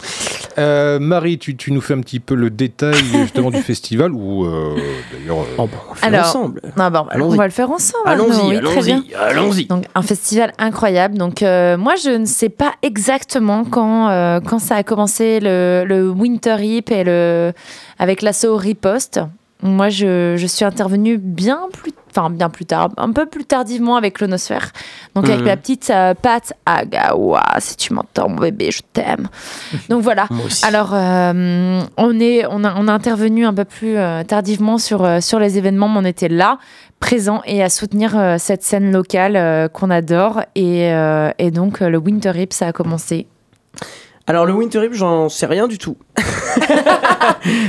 euh, Marie, tu, tu nous fais un petit peu le détail justement du (laughs) festival ou euh, d'ailleurs. euh, Oh, bon, on fait Alors, ensemble. Non, bah, on va- le faire ensemble. Allons-y, oui, allons-y, allons-y. Donc un festival incroyable. Donc euh, moi je ne sais pas exactement quand euh, quand ça a commencé le, le Winter Hip et le avec l'assaut Riposte. Moi je, je suis intervenue bien plus enfin bien plus tard, un peu plus tardivement avec l'onosphère. Donc avec Mhm. la petite euh, Pat Agawa, si tu m'entends mon bébé, je t'aime. (laughs) Donc voilà. Alors, euh, on, est, on, a, on a intervenu un peu plus euh, tardivement sur, euh, sur les événements, mais on était là, présents et à soutenir cette scène locale qu'on adore. Et, et donc, le Winter Hip, ça a commencé. Alors le Winter Hip, j'en sais rien du tout. (laughs)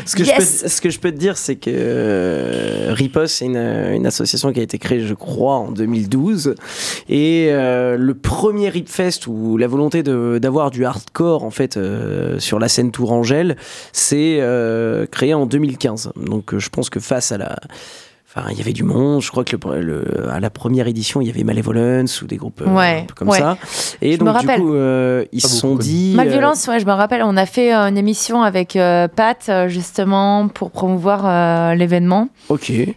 ce, que Yes. je peux, ce que je peux te dire, c'est que euh, Riposte, c'est une, une association qui a été créée, je crois, en 2012. Et euh, le premier Rip Fest, où la volonté de- d'avoir du hardcore, en fait, euh, sur la scène Tourangelle, c'est euh, créé en 2015. Donc euh, je pense que face à la Enfin, il y avait du monde. Je crois que le, le- à la première édition, il y avait Malevolence ou des groupes euh, Ouais, un peu comme ouais. ça. Et Je me donc, du rappelle. coup, euh, ils se sont dit. Euh, violence, ouais, je me rappelle, on a fait euh, une émission avec euh, Pat justement pour promouvoir euh, l'événement. Ok. Et,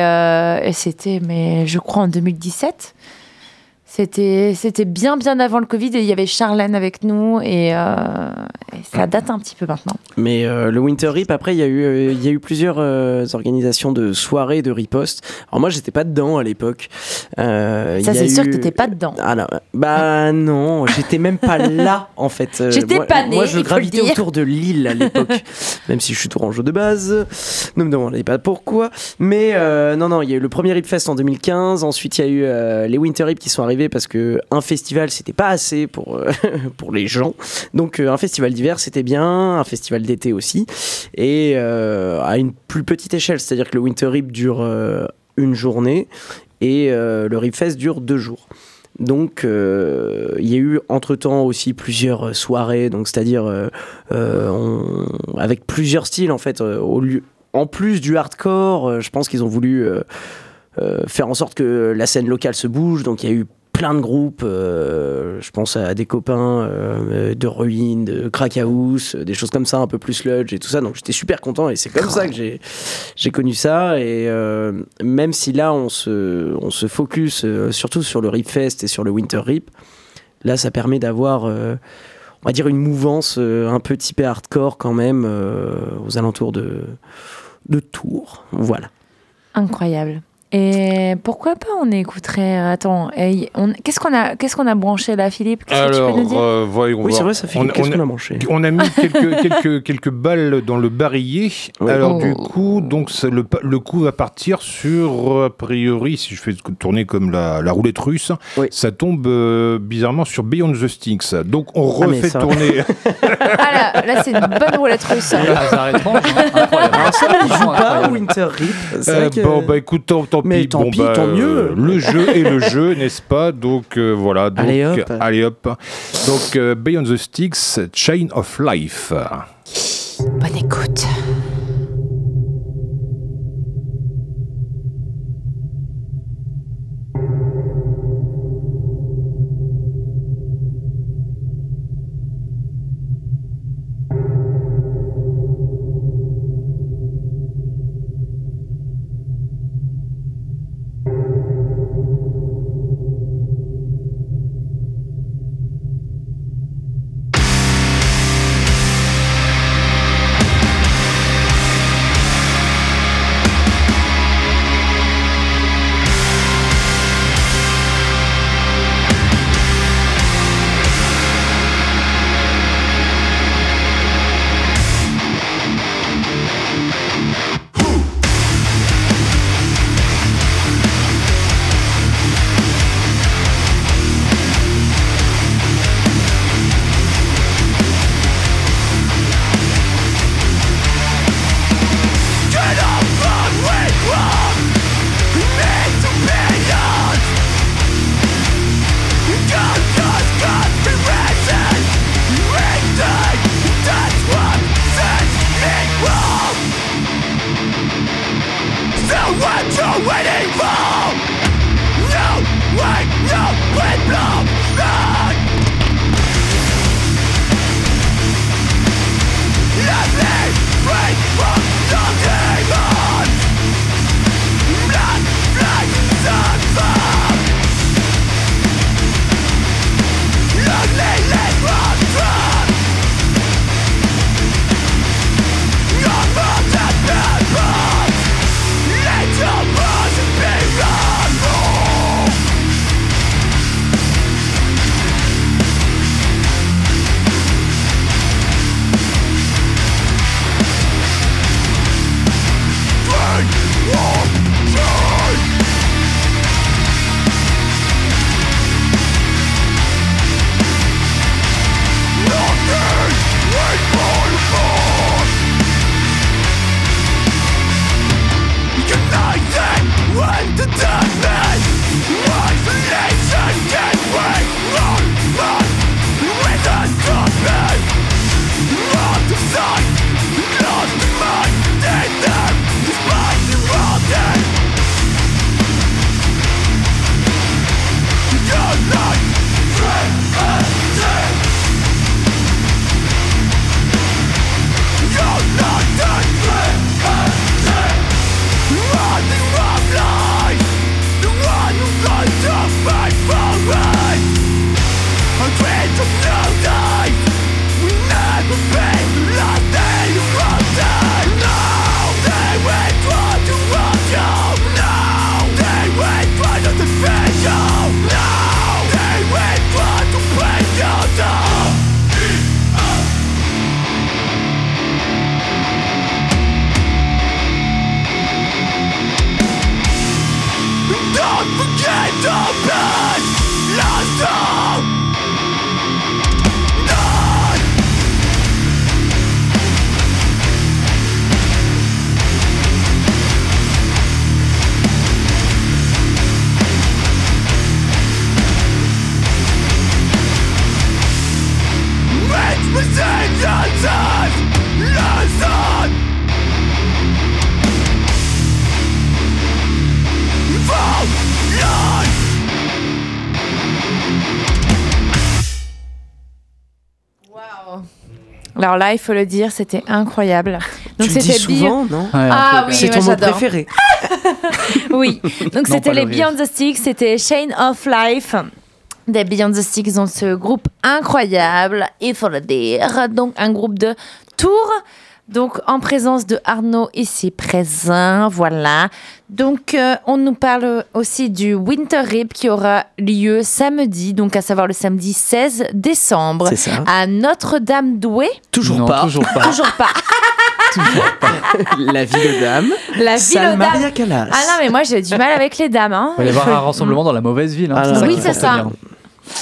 euh, et c'était, mais je crois en 2017. C'était, c'était bien, bien avant le Covid et il y avait Charlène avec nous et, euh, et ça date un petit peu maintenant. Mais euh, le Winter Rip, après, il y, a eu, euh, y a eu plusieurs euh, organisations de soirées de riposte. Alors moi, j'étais pas dedans à l'époque. Ça, c'est sûr que t'étais pas dedans. Ah non, bah non, j'étais même pas (laughs) là en fait. J'étais pas née, Moi, je gravitais autour de l'île à l'époque, (laughs) même si je suis tourangeau de base. Ne me demandez pas pourquoi. Mais non, non, il y a eu le premier Rip Fest en 2015. Ensuite, il y a eu les Winter Rip qui sont arrivés parce que un festival, c'était pas assez pour, euh, (laughs) pour les gens. Donc, euh, un festival d'hiver, c'était bien. Un festival d'été aussi. Et euh, à une plus petite échelle, c'est-à-dire que le Winter Rip dure une journée et le Rip Fest dure deux jours. Donc, il y a eu entre-temps aussi plusieurs soirées, donc c'est-à-dire avec plusieurs styles en fait. au lieu, en plus du hardcore, je pense qu'ils ont voulu faire en sorte que la scène locale se bouge. Donc, il y a eu plein de groupes. euh, je pense à des copains euh, de Ruin, de Crack House, euh, des choses comme ça, un peu plus sludge et tout ça. Donc, j'étais super content et c'est comme ça que j'ai connu ça et même si là on se, on se focus surtout sur le Rip Fest et sur le Winter Rip, là ça permet d'avoir on va dire une mouvance un peu typée hardcore quand même aux alentours de, de Tours. Voilà. Incroyable. Et pourquoi pas on écouterait. Attends, qu'est-ce qu'on a, qu'est-ce qu'on a branché là, Philippe? Qu'est-ce que tu peux nous dire? euh, voyons Oui, c'est vrai, ça fait qu'est-ce qu'on a branché? (laughs) On a mis quelques, (laughs) quelques, quelques balles dans le barillet. Alors Oh. du coup, donc ça- le, le coup va partir sur, euh, a priori, si je fais tourner comme la, la roulette russe, Oui. ça tombe euh, bizarrement sur Beyond the Stinks. Donc on Ah, refait ça- tourner. (laughs) Ah là, là c'est une bonne roulette russe. Hasard étrange, hein. incroyable. Alors ça, il joue Vraiment pas incroyable. Tant, Mais pis. tant Bon, pis, bah, tant mieux. euh, (laughs) le jeu est le jeu, n'est-ce pas Donc euh, voilà. Donc, Allez, hop. Allez hop. Donc euh, Beyond the Sticks, Chain of Life. Bonne écoute. Alors là, il faut le dire, c'était incroyable. Donc tu le dis c'était souvent, non Ouais, Ah oui, C'est ton mot préféré. (laughs) Oui, donc c'était les le. Beyond the Sticks, c'était Chain of Life. Des Beyond the Sticks, donc ce groupe incroyable, il faut le dire. Donc un groupe de Tours, donc en présence de Arnaud ici présent, voilà. Donc euh, on nous parle aussi du Winter Rip qui aura lieu samedi, donc à savoir le samedi 16 décembre C'est ça. à Notre-Dame-d'Ouai. Toujours Non, pas. Toujours pas. (laughs) (laughs) Toujours pas. La ville dame. La ville Salle aux Maria dames. Callas. Ah non, mais moi j'ai du mal avec les dames. Hein. Il va y avoir un (laughs) rassemblement dans la mauvaise ville. hein, Ah, oui, c'est ça.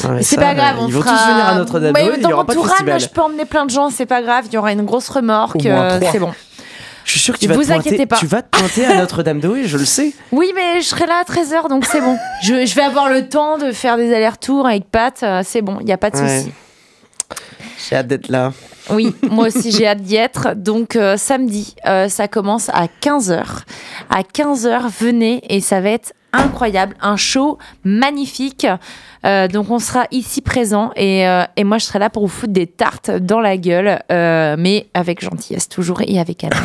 Ouais, C'est pas grave, on Ils vont fera- tous venir à Notre-Dame. Mais dans mon festival. je peux emmener plein de gens, c'est pas grave. Il y aura une grosse remorque, euh, c'est bon. Je suis sûr que tu vas, Vous te pointer, pas. tu vas te pointer à Notre-Dame d'Eau, je le sais. (laughs) Oui, mais je serai là à 13h, donc c'est bon. Je, je vais avoir le temps de faire des allers-retours avec Pat, euh, c'est bon, il n'y a pas de Ouais. souci. J'ai hâte d'être là. Oui, (laughs) moi aussi j'ai hâte d'y être. Donc euh, samedi, euh, ça commence à 15h. À 15h, venez et ça va être incroyable. Un show magnifique. Euh, donc on sera ici présent et, euh, et moi je serai là pour vous foutre des tartes dans la gueule, euh, mais avec gentillesse toujours et avec amour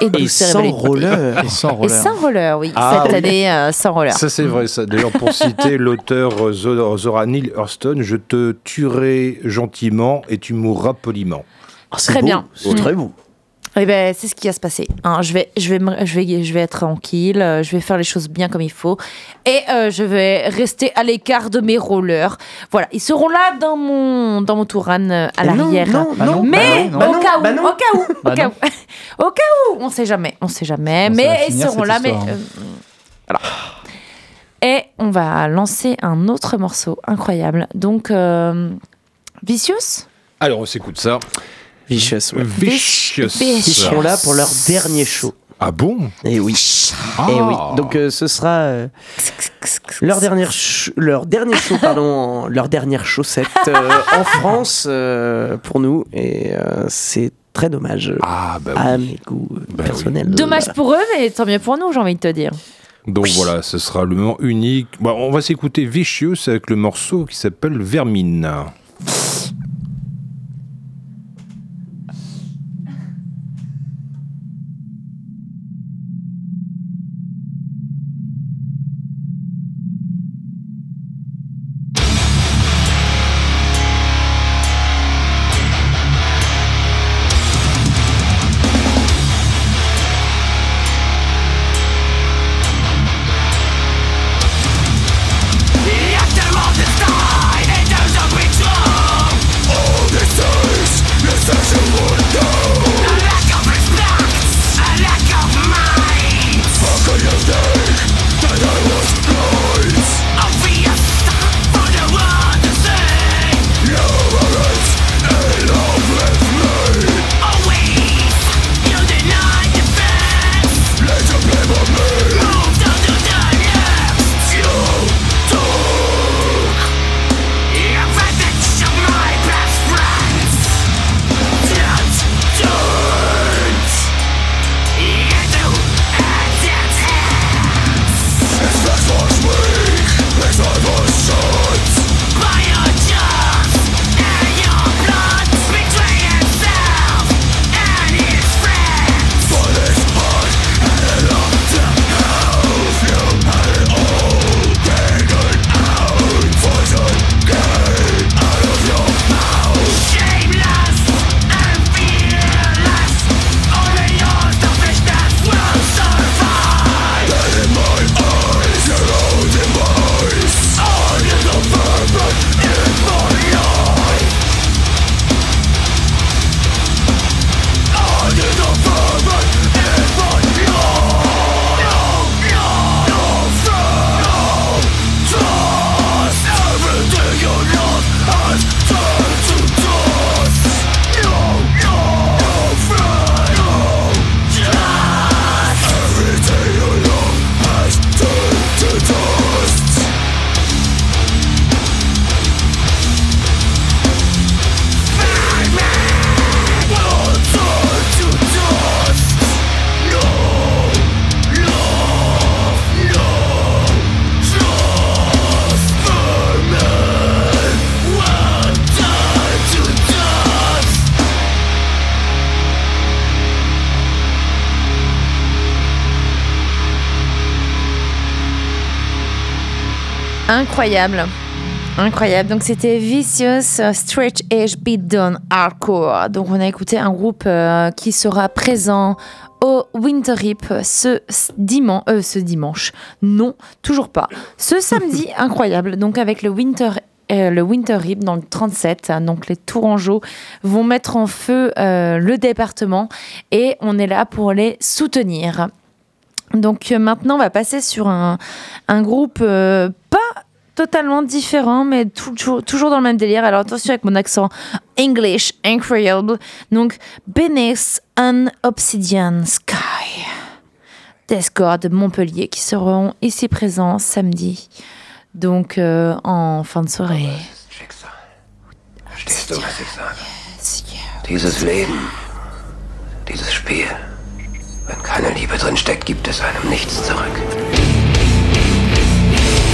et Et sans et roller. Et sans Et roller. sans roller, oui. Ah, Cette oui. année, euh, sans roller. Ça, c'est vrai, ça. D'ailleurs, pour citer (laughs) l'auteur Zo- Zora Neale Hurston, je te tuerai gentiment et tu mourras poliment. Oh, c'est Très beau, bien. C'est très beau. Eh ben, c'est ce qui va se passer. hein. je, vais, je, vais me- je, vais, je vais être tranquille, euh, je vais faire les choses bien comme il faut. Et euh, je vais rester à l'écart de mes rollers. Voilà, ils seront là dans mon, dans mon Tourane euh, à non, l'arrière. non, non, non, Mais bah au, cas où, bah non. au cas où, au cas où, (laughs) au cas où, on sait jamais, on sait jamais. Mais ils seront là, mais histoire. euh, voilà. Et on va lancer un autre morceau incroyable. Donc, euh, Vicious? Alors, on s'écoute ça. Vicious, ouais. Vicious. Ils seront là pour leur dernier show. Ah bon? Et oui. Ah. Et oui. Donc euh, ce sera euh, leur dernière leur dernier show pardon, en- leur dernière chaussette euh, en (laughs) France euh, pour nous et euh, c'est très dommage Ah, bah oui. à mes goûts Bah oui. personnels. Dommage pour eux, mais tant mieux pour nous, j'ai envie de te dire. Donc voilà, ce sera le moment unique. Bon, on va s'écouter Vicious avec le morceau qui s'appelle Vermine. Incroyable. Incroyable. Donc c'était Vicious euh, Stretch Edge Beatdown Hardcore. Donc on a écouté un groupe euh, qui sera présent au Winter Rip ce s- dimanche. euh, ce dimanche. Non, toujours pas. Ce (laughs) samedi, incroyable. Donc avec le Winter. euh, le Winter Rip dans le 37, hein, donc les Tourangeaux vont mettre en feu euh, le département et on est là pour les soutenir. Donc euh, maintenant, on va passer sur un, un groupe totalement différent, mais toujours, toujours dans le même délire. Alors attention avec mon accent English, incroyable. Donc, Beneath an Obsidian Sky. Des scores de Montpellier qui seront ici présents samedi. Donc, euh, en fin de soirée. Ich sage? Dieses Leben, dieses Spiel, wenn keine Liebe drin steckt, gibt es einem nichts zurück.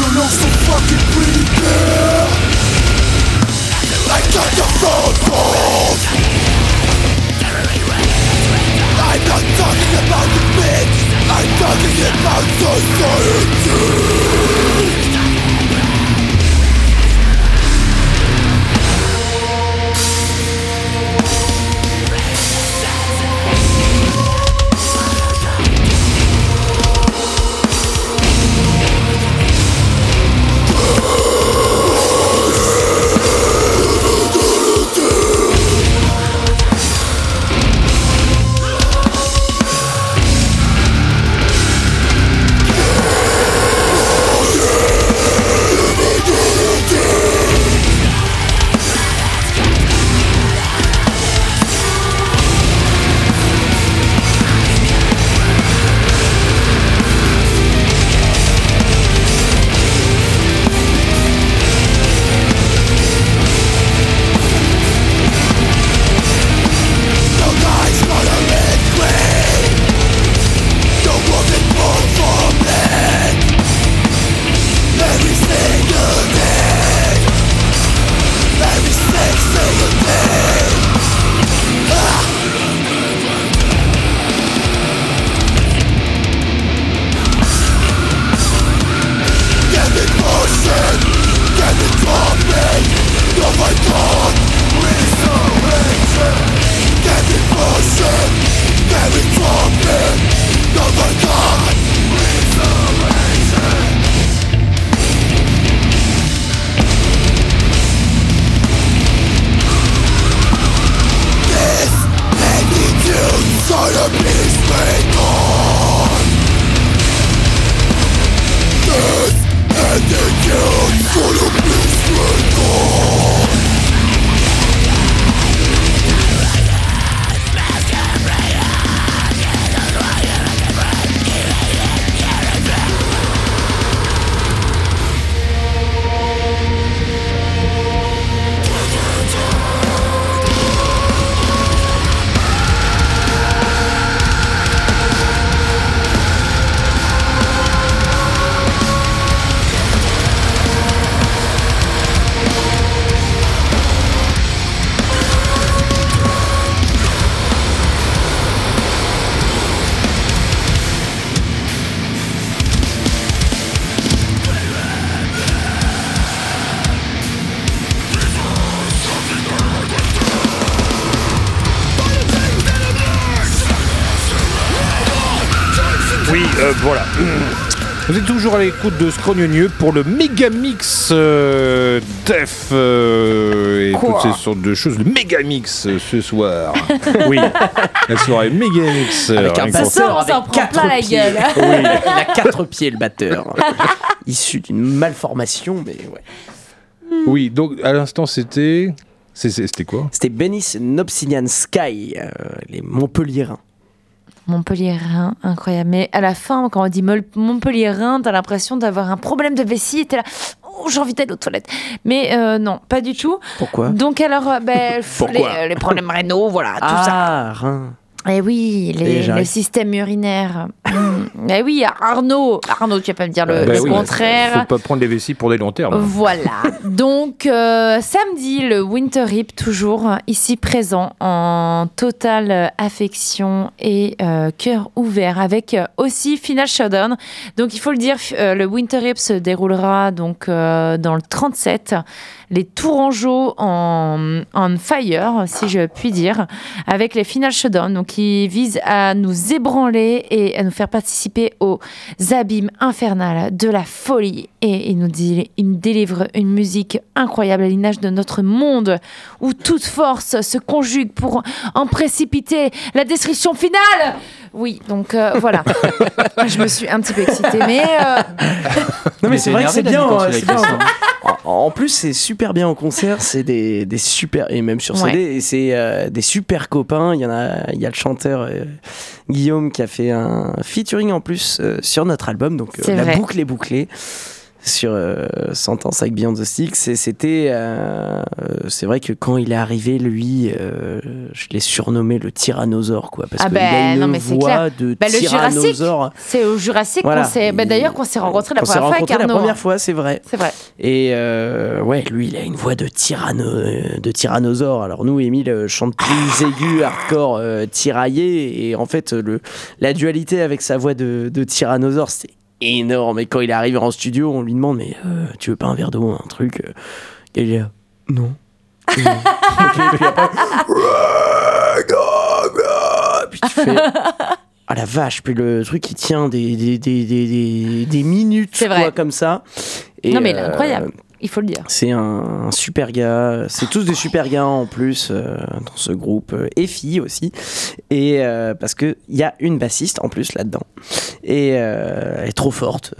You look so fucking pretty, girl. I got your throat off. I'm not talking about the bitch. I'm talking about society. Toujours à l'écoute de Scrogneux pour le Megamix euh, Def euh, et Quoi toutes ces sortes de choses. Le Megamix euh, ce soir. (laughs) oui, la soirée Megamix. euh, Avec un Ça pour sort, on avec prend quatre plein la pieds. gueule. Oui, (laughs) il a quatre pieds le batteur. (laughs) Issu d'une malformation, mais ouais. Oui, donc à l'instant c'était. c'est- c'est- C'était quoi? C'était Benis Obsidian Sky, euh, les Montpellierins. Montpellierin, incroyable. Mais à la fin, quand on dit Montpellierin, t'as l'impression d'avoir un problème de vessie t'es là. Oh, j'ai envie d'aller aux toilettes. Mais euh, non, pas du tout. Pourquoi? Donc alors, euh, ben, (laughs) les, problèmes rénaux, voilà, tout ça. Ah, Rhin. Eh oui, les, le système urinaire. Mm. Eh oui, Arnaud. Arnaud, tu vas pas me dire le, Bah le oui, contraire. Faut pas prendre les vessies pour des longs termes. Voilà. (laughs) Donc, euh, samedi, le Winter Rip, toujours ici présent en totale affection et euh, cœur ouvert, avec euh, aussi Final Showdown. Donc, il faut le dire, le Winter Rip se déroulera donc euh, dans le 37. Les Tourangeaux en, en fire, si je puis dire, avec les Final Showdown, donc qui visent à nous ébranler et à nous faire participer aux abîmes infernales de la folie. Et il nous, il délivre une musique incroyable à l'image de notre monde, où toute force se conjugue pour en précipiter la destruction finale. Oui, donc euh, voilà. je me suis un petit peu excitée, mais euh, Non mais Mais c'est t'es vrai que énervé, c'est Dani, bien. quand ouais, tu l'as c'est bien. écrit ça. En, en plus, c'est super bien en concert. C'est des, des super et même sur CD. Et c'est euh, des super copains. Il y en a. Il y a le chanteur euh, Guillaume qui a fait un featuring en plus euh, sur notre album. Donc euh, C'est la vrai. boucle est bouclée sur euh, Sentence avec Beyond the Sticks. Et c'était. euh, euh, c'est vrai que quand il est arrivé, lui, euh, je l'ai surnommé le tyrannosaure, quoi. Parce Ah qu'il a ben, une non, mais c'est voix clair. de Bah, tyrannosaure. c'est au Jurassic Voilà. qu'on s'est. bah, D'ailleurs, qu'on s'est rencontrés la On première fois avec rencontrés la première hein. fois, c'est vrai. C'est vrai. Et ouais, lui, il a une voix de, tyranno, de tyrannosaure. Alors nous, Émile chante plus aigu, hardcore, tiraillé. Et en fait, le, la dualité avec sa voix de, de tyrannosaure, c'était énorme. Et quand il est arrivé en studio, on lui demande, mais euh, tu veux pas un verre d'eau, un truc euh, (laughs) Et il est là, non. Ok, puis après, puis tu fais... Ah la vache, puis le truc il tient des, des, des, des, minutes quoi, comme ça. Et, non, mais il est euh, incroyable. Il faut le dire. c'est un, un super gars. C'est tous des super gars en plus euh, dans ce groupe euh, et filles aussi. Et euh, parce que il y a une bassiste en plus là-dedans. Et euh, elle est trop forte.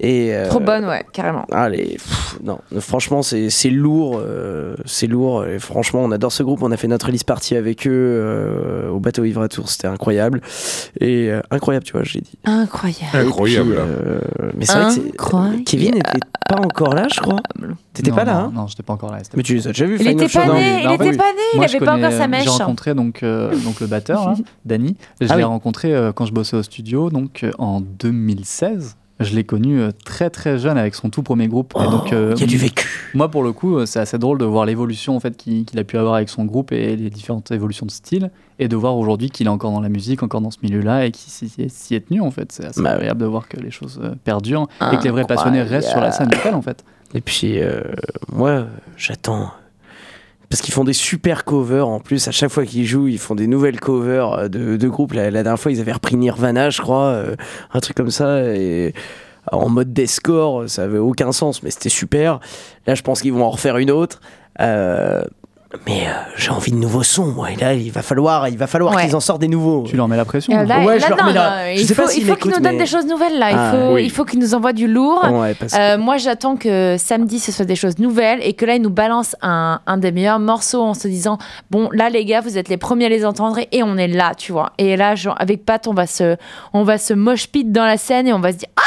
Et euh, Trop bonne, ouais, carrément. Allez, pff, non, franchement, c'est lourd, euh, c'est lourd. Et franchement, on adore ce groupe. On a fait notre release party avec eux euh, au bateau Ivre à Tours, c'était incroyable. Et euh, incroyable, tu vois, j'ai dit. Incroyable. Incroyable. Puis, euh, mais c'est vrai que Incroyable. Kevin n'était pas encore là, je crois. T'étais pas là, non, hein Non, j'étais pas encore là. Mais tu les as déjà vus, Il était pas né, il était oui. pas né, il avait pas encore sa mèche. J'ai rencontré donc, euh, (laughs) donc le batteur, là, Danny. Je Ah l'ai oui. rencontré euh, quand je bossais au studio, donc euh, en 2016. Je l'ai connu très très jeune avec son tout premier groupe. Et donc, euh, Oh, Il y a du vécu. Moi, pour le coup, c'est assez drôle de voir l'évolution en fait qu'il a pu avoir avec son groupe et les différentes évolutions de style, et de voir aujourd'hui qu'il est encore dans la musique, encore dans ce milieu-là, et qu'il s'y est tenu en fait. C'est assez Bah agréable de voir que les choses perdurent et que les vrais passionnés restent sur la scène locale en fait. Et puis, euh, moi, j'attends. Parce qu'ils font des super covers en plus. À chaque fois qu'ils jouent, ils font des nouvelles covers euh, de, groupes. La, dernière fois, ils avaient repris Nirvana, je crois, euh, un truc comme ça. Et en mode deathcore, ça avait aucun sens, mais c'était super. Là, je pense qu'ils vont en refaire une autre. Euh, mais euh, j'ai envie de nouveaux sons, moi. Et là, il va falloir, il va falloir Ouais. qu'ils en sortent des nouveaux. Tu leur mets la pression. Là, Ouais, là, je leur non, mets la- non, je il sais faut, pas s'il il faut qu'il écoute, nous donne mais- des choses nouvelles là. Ah, il faut, oui. il faut qu'il nous envoie du lourd. Ouais, parce que- Euh, moi, j'attends que samedi, ce soit des choses nouvelles et que là, il nous balance un, un des meilleurs morceaux en se disant Bon, là, les gars, vous êtes les premiers à les entendre et on est là, tu vois. Et là, genre, avec Pat, on va se, on va se mosh pit dans la scène et on va se dire Ah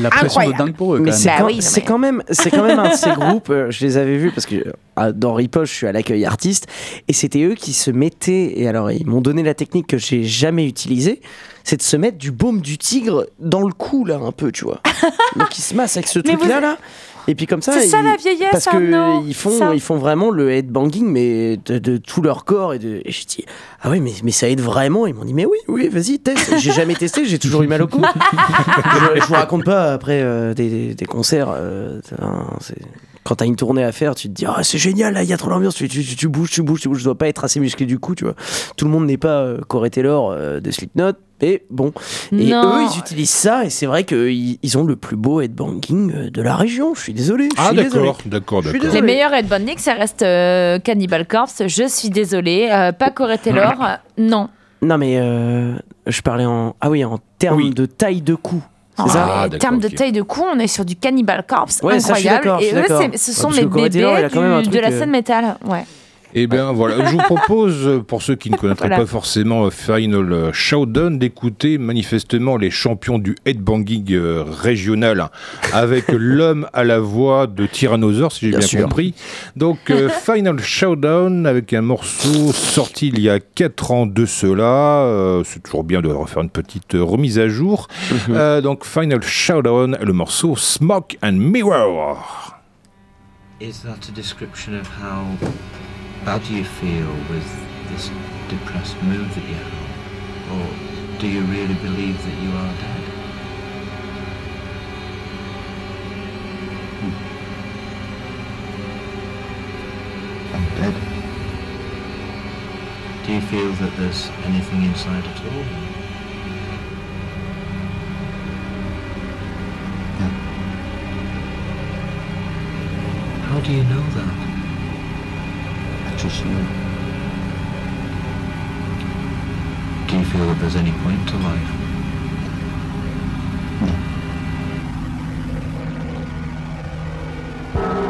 La pression de dingue pour eux quand Mais même. c'est Bah quand, oui, non, c'est mais- quand même, c'est quand même un de ces (laughs) groupes. euh, je les avais vus parce que euh, dans Ripoche, je suis à l'accueil artiste et c'était eux qui se mettaient. Et alors, ils m'ont donné la technique que j'ai jamais utilisée, c'est de se mettre du baume du tigre dans le cou là, un peu, tu vois. (laughs) Donc ils se massent avec ce Mais truc là vous- là. Et puis comme ça, C'est ça, ils- la vieillesse, parce Arnaud, que ils font, ça. ils font vraiment le headbanging, mais de, de tout leur corps. Et, de, et j'ai dit, ah oui, mais, mais ça aide vraiment. Ils m'ont dit, mais oui, oui, vas-y, teste. J'ai jamais testé, j'ai toujours eu mal au cou. (laughs) je, je vous raconte pas après euh, des, des- des concerts. euh, c'est- quand t'as une tournée à faire, tu te dis, ah c'est génial, là, il y a trop d'ambiance. Tu, tu, tu- tu bouges, tu bouges, tu bouges. Je dois pas être assez musclé du coup, tu vois. Tout le monde n'est pas euh, Corey Taylor euh, de Slipknot. Mais bon, et Non. eux, ils utilisent ça, et c'est vrai qu'ils ils ont le plus beau headbanging euh, de la région. Je suis désolé. je Ah suis désolé. d'accord, d'accord, d'accord. Les désolé. meilleurs headbanding, ça reste euh, Cannibal Corpse. Je suis désolée. Euh, pas Corey Taylor. (laughs) non. Non, mais euh, je parlais en. Ah oui, en termes Oui. de taille de cou. C'est En ça Ah, termes de taille de cou, on est sur du Cannibal Corpse Ouais, ça, je suis incroyable. d'accord, je et suis eux, ce Ouais, sont parce les bébés Taylor, du- de la euh, scène métal. Ouais. Eh bien voilà, je vous propose, euh, pour ceux qui ne connaîtraient Voilà. pas forcément euh, Final Showdown, d'écouter manifestement les champions du headbanging euh, régional avec (laughs) l'homme à la voix de Tyrannosaure, si j'ai bien, Bien sûr. compris. Donc euh, (laughs) Final Showdown avec un morceau sorti il y a 4 ans de cela. euh, C'est toujours bien de refaire une petite remise à jour. Euh, donc Final Showdown, le morceau Smoke and Mirror. Is that a description of how bad do you feel with this depressed mood that you have? Or do you really believe that you are dead? Hmm. I'm dead. Do you feel that there's anything inside at all? How do you know that? Do you feel that there's any point to life? No.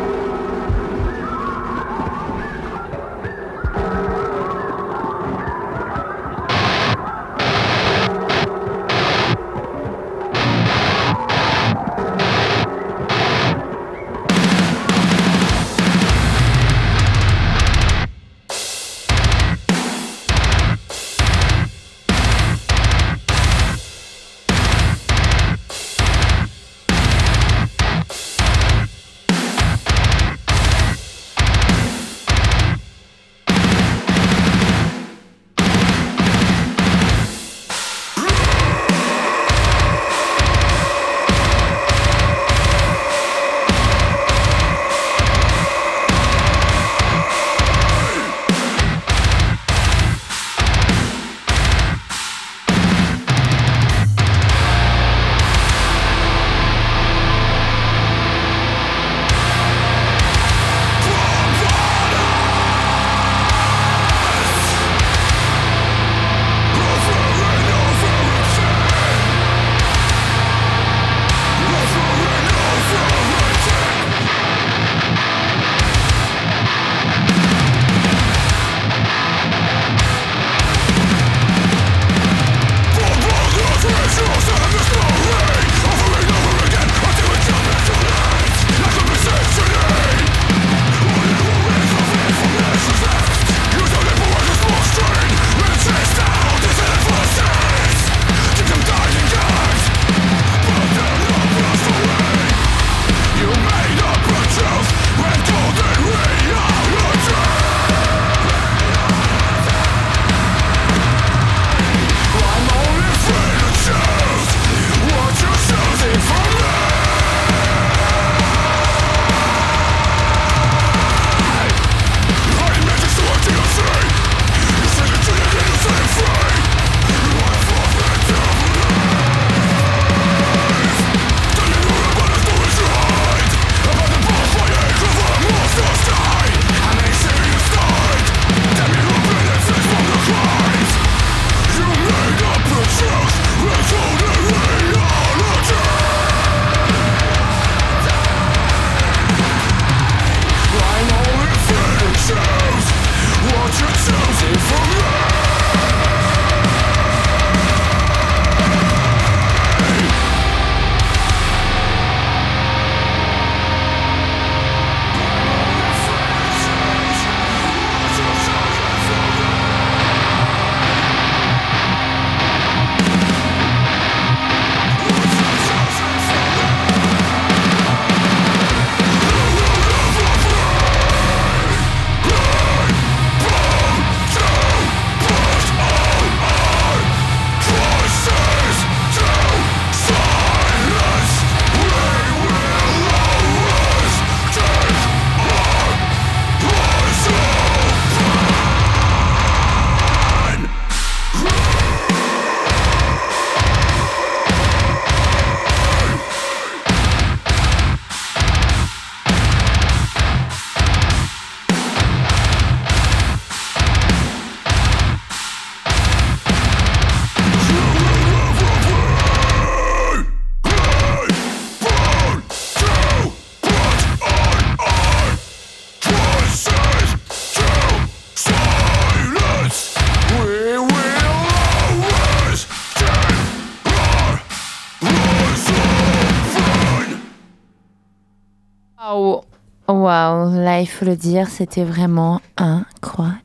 Faut le dire, c'était vraiment incroyable.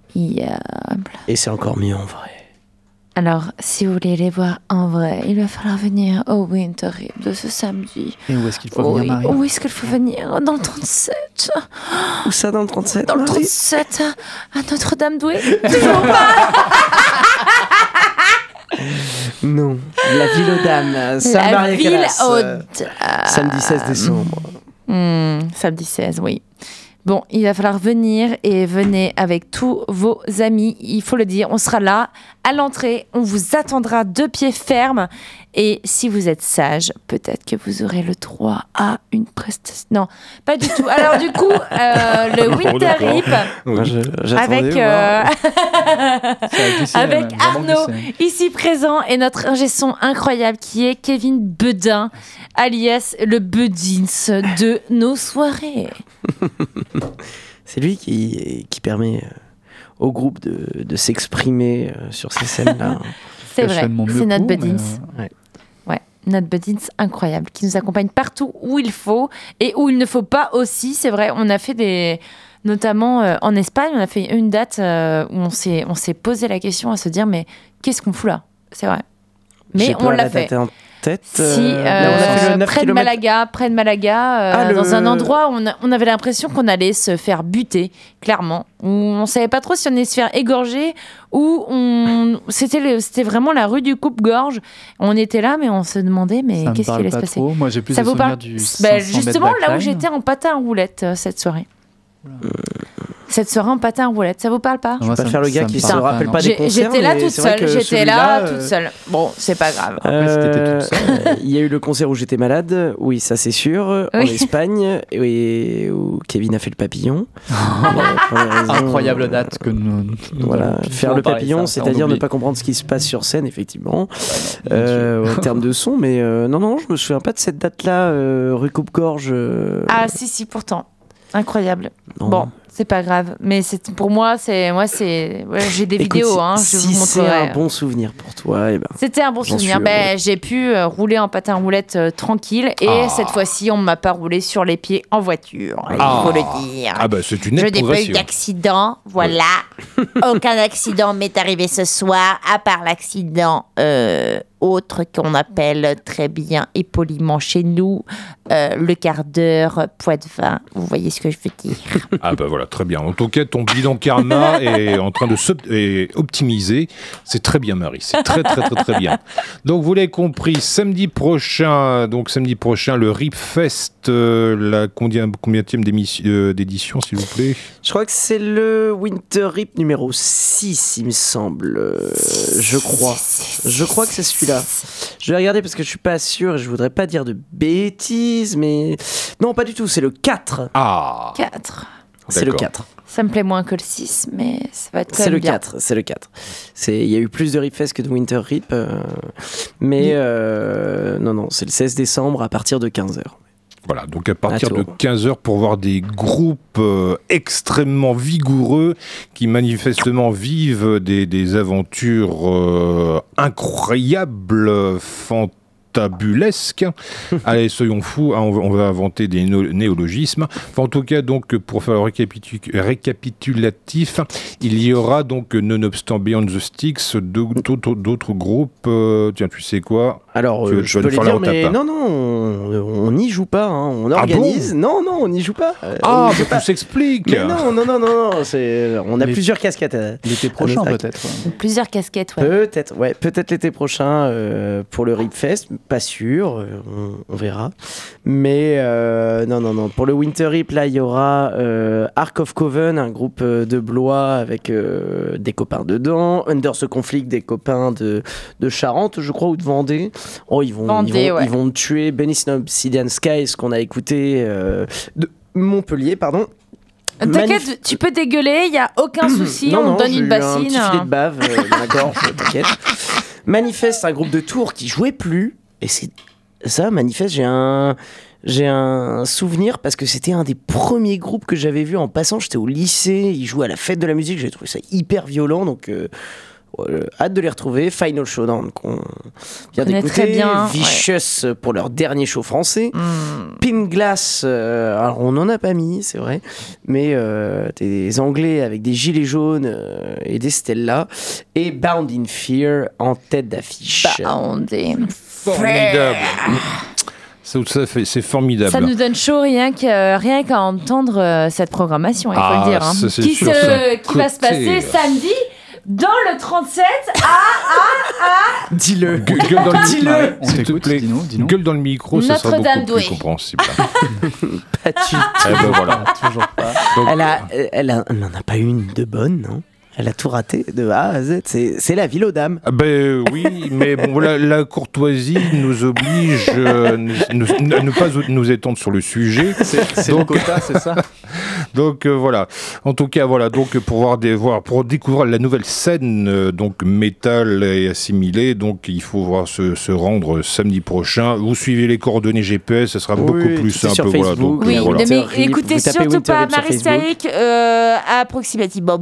Et c'est encore mieux en vrai. Alors, si vous voulez les voir en vrai, il va falloir venir au Winter Rip de ce samedi. Et où est-ce qu'il faut Oui, venir, Marie où est-ce qu'il faut venir? Dans le 37. Où ça dans le 37 Dans le Marie 37, à Notre-Dame-Douai Toujours pas (laughs) Non. La ville aux dames. La ville Calas, aux dames. Samedi 16 décembre. Hmm, samedi 16, oui. Bon, il va falloir venir et venez avec tous vos amis. Il faut le dire, on sera là à l'entrée. On vous attendra de pied ferme. Et si vous êtes sage, peut-être que vous aurez le droit à une prestation. Non, pas du tout. Alors du coup, euh, le Bon, Winter. Rip avec, voir. euh, glissé, avec vraiment Arnaud glissé. ici présent et notre ingé son incroyable qui est Kevin Bedin, alias le Bedins de nos soirées. (laughs) C'est lui qui, qui permet euh, au groupe de, de s'exprimer euh, sur ces scènes-là. (laughs) C'est vrai, c'est notre Bedins. euh, ouais. Notre Bedins incroyable qui nous accompagne partout où il faut et où il ne faut pas aussi. C'est vrai, on a fait des. Notamment euh, en Espagne, on a fait une date euh, où on s'est posé la question à se dire mais qu'est-ce qu'on fout là? C'est vrai. Mais on l'a la fait. en tête. Si, euh, euh, mais on a fait le 9 près de kilomètres. Malaga, près de Malaga, euh, Ah, le- dans un endroit où on, a- on avait l'impression qu'on allait se faire buter, clairement. Où on savait pas trop si on allait se faire égorger ou on... c'était c'était vraiment la rue du coupe-gorge. On était là, mais on se demandait mais qu'est-ce qui allait se pas passer? trop. Moi, j'ai plus Ça de vous souvenirs parle du Bah, 500 mètres Justement, là où j'étais en patin roulette euh, cette soirée. Cette soirée en patin roulette, ça vous parle pas Moi, pas ça faire le gars ça me qui se rappelle pas des concerts, J'étais là toute c'est vrai seule, que j'étais là celui-là, toute euh, seule. Bon, c'est pas grave. Euh, toute seule. (laughs) Il y a eu le concert où j'étais malade, oui, ça c'est sûr, en. Espagne, et où Kevin a fait le papillon. Euh, raisons- Incroyable date que nous. nous Voilà, faire le papillon, c'est-à-dire ne pas comprendre ce qui se passe sur scène, effectivement, euh, en (laughs) termes de son, mais euh, non, non, je me souviens pas de cette date-là, euh, rue Coupe-Gorge. euh, Ah si si pourtant. Incroyable. non. Bon, c'est pas grave, mais c'est pour moi c'est moi c'est ouais, j'ai des Écoute, vidéos si- hein, si c'est un bon souvenir pour toi, eh ben, C'était un bon souvenir. suis Ben, j'ai pu euh, rouler en patin roulette euh, tranquille et Ah. cette fois-ci on m'a pas roulé sur les pieds en voiture. Il Ah. faut le dire. Ah bah c'est une Je n'ai pas eu d'accident, voilà. Aucun accident m'est arrivé ce soir, à part l'accident euh, autre qu'on appelle très bien et poliment chez nous euh, le quart d'heure poids de vin. Vous voyez ce que je veux dire (laughs) Ah bah voilà, très bien. En tout cas, ton bilan karma (laughs) est en train de s'optimiser. C'est très bien, Marie. C'est très, très, très, très bien. Donc, vous l'avez compris, samedi prochain, donc samedi prochain, le Rip Fest, euh, la combien, combienième euh, d'édition, s'il vous plaît Je crois que c'est le Winter Rip numéro 6, il me semble. euh, je crois. Je crois que c'est celui-là. Je vais regarder parce que je suis pas sûr et je voudrais pas dire de bêtises, mais. Non, pas du tout, c'est le 4. Ah 4. C'est le D'accord. 4. Ça me plaît moins que le 6, mais ça va être quand C'est même le bien. 4. C'est le 4. C'est- Il y a eu plus de Rip Fest que de Winter Rip. euh, mais euh, non, non, c'est le 16 décembre à partir de 15h. Voilà, donc à partir À de Tours. 15h pour voir des groupes euh, extrêmement vigoureux qui manifestement vivent des, des aventures euh, incroyables, fantabulesques. (laughs) Allez, soyons fous, hein, on, va, on va inventer des no- néologismes. Enfin, en tout cas, donc, pour faire le récapitu- récapitulatif, il y aura donc, nonobstant Beyond the Sticks, d'autres groupes. euh, tiens, tu sais quoi? Alors, Tu euh, tu je peux les faire dire, mais retapa. non, non, on n'y joue pas. hein, On Ah organise. non, non, on n'y joue pas. euh, Ah, pas. tout s'explique Mais non, non, non, non, non, on a Les- plusieurs casquettes. euh, L'été prochain, peut-être. Plusieurs casquettes, ouais. Peut-être, ouais, peut-être l'été prochain euh, pour le Rip Fest, pas sûr, euh, on, on verra. Mais euh, non, non, non. Pour le Winter Rip, là, il y aura euh, Ark of Coven, un groupe euh, de Blois avec des copains dedans. Under the Conflict, des copains de, de Charente, je crois, ou de Vendée. Oh, ils vont, Vendée, ils vont, ouais. ils vont me tuer. Benny Obsidian Sky, ce qu'on a écouté de Montpellier, pardon. T'inquiète, tu peux dégueuler, il y a aucun (clears throat) souci, Non, on non, donne une eu Un bassine. petit filet de bave gorge, t'inquiète. Manifeste, un groupe de tours qui jouait plus. Et c'est ça, Manifeste, j'ai un. J'ai un souvenir parce que c'était un des premiers groupes que j'avais vu en passant. J'étais au lycée, ils jouaient à la fête de la musique. J'ai trouvé ça hyper violent. Donc, euh, hâte de les retrouver. Final Showdown qu'on vient Connaît d'écouter. très bien, Vicious pour leur dernier show français. Pin Glass, euh, alors on n'en a pas mis, c'est vrai, mais euh, des Anglais avec des gilets jaunes euh, et des Stella. Et Bound in Fear en tête d'affiche. Bound in Formidable. Ça, ça fait- c'est formidable. Ça nous donne chaud rien qu'à rien qu'à entendre euh, cette programmation, il faut Ah, le dire. hein. ça, Qui, sûr, se- qui va se passer euh, samedi dans le 37 à, à, Dis-le. Gue- Gueule dans le Dis-le. Ouais, on S'il te t'écoute, plaît. dis-nous, dis-nous. Gueule dans le micro, ça sera Notre-Dame beaucoup plus douée. compréhensible. (laughs) Pas du Eh ben voilà. Toujours pas. Donc, Elle a, elle a- elle n'en a pas une de bonne, non? Elle a tout raté de A à Z. C'est la ville aux dames. Ah Ben oui, mais bon, voilà, la courtoisie nous oblige euh, ne, pas nous étendre sur le sujet. C'est le Donc- quota, c'est ça? (laughs) Donc euh, voilà. En tout cas, voilà. Donc pour voir des voir pour découvrir la nouvelle scène euh, donc métal et assimilée, donc il faut voir se, se rendre samedi prochain. Vous suivez les coordonnées GPS, ça sera beaucoup plus simple. sur voilà. Facebook, Donc, Oui, voilà. mais écoutez surtout pas Marie euh, approximativement.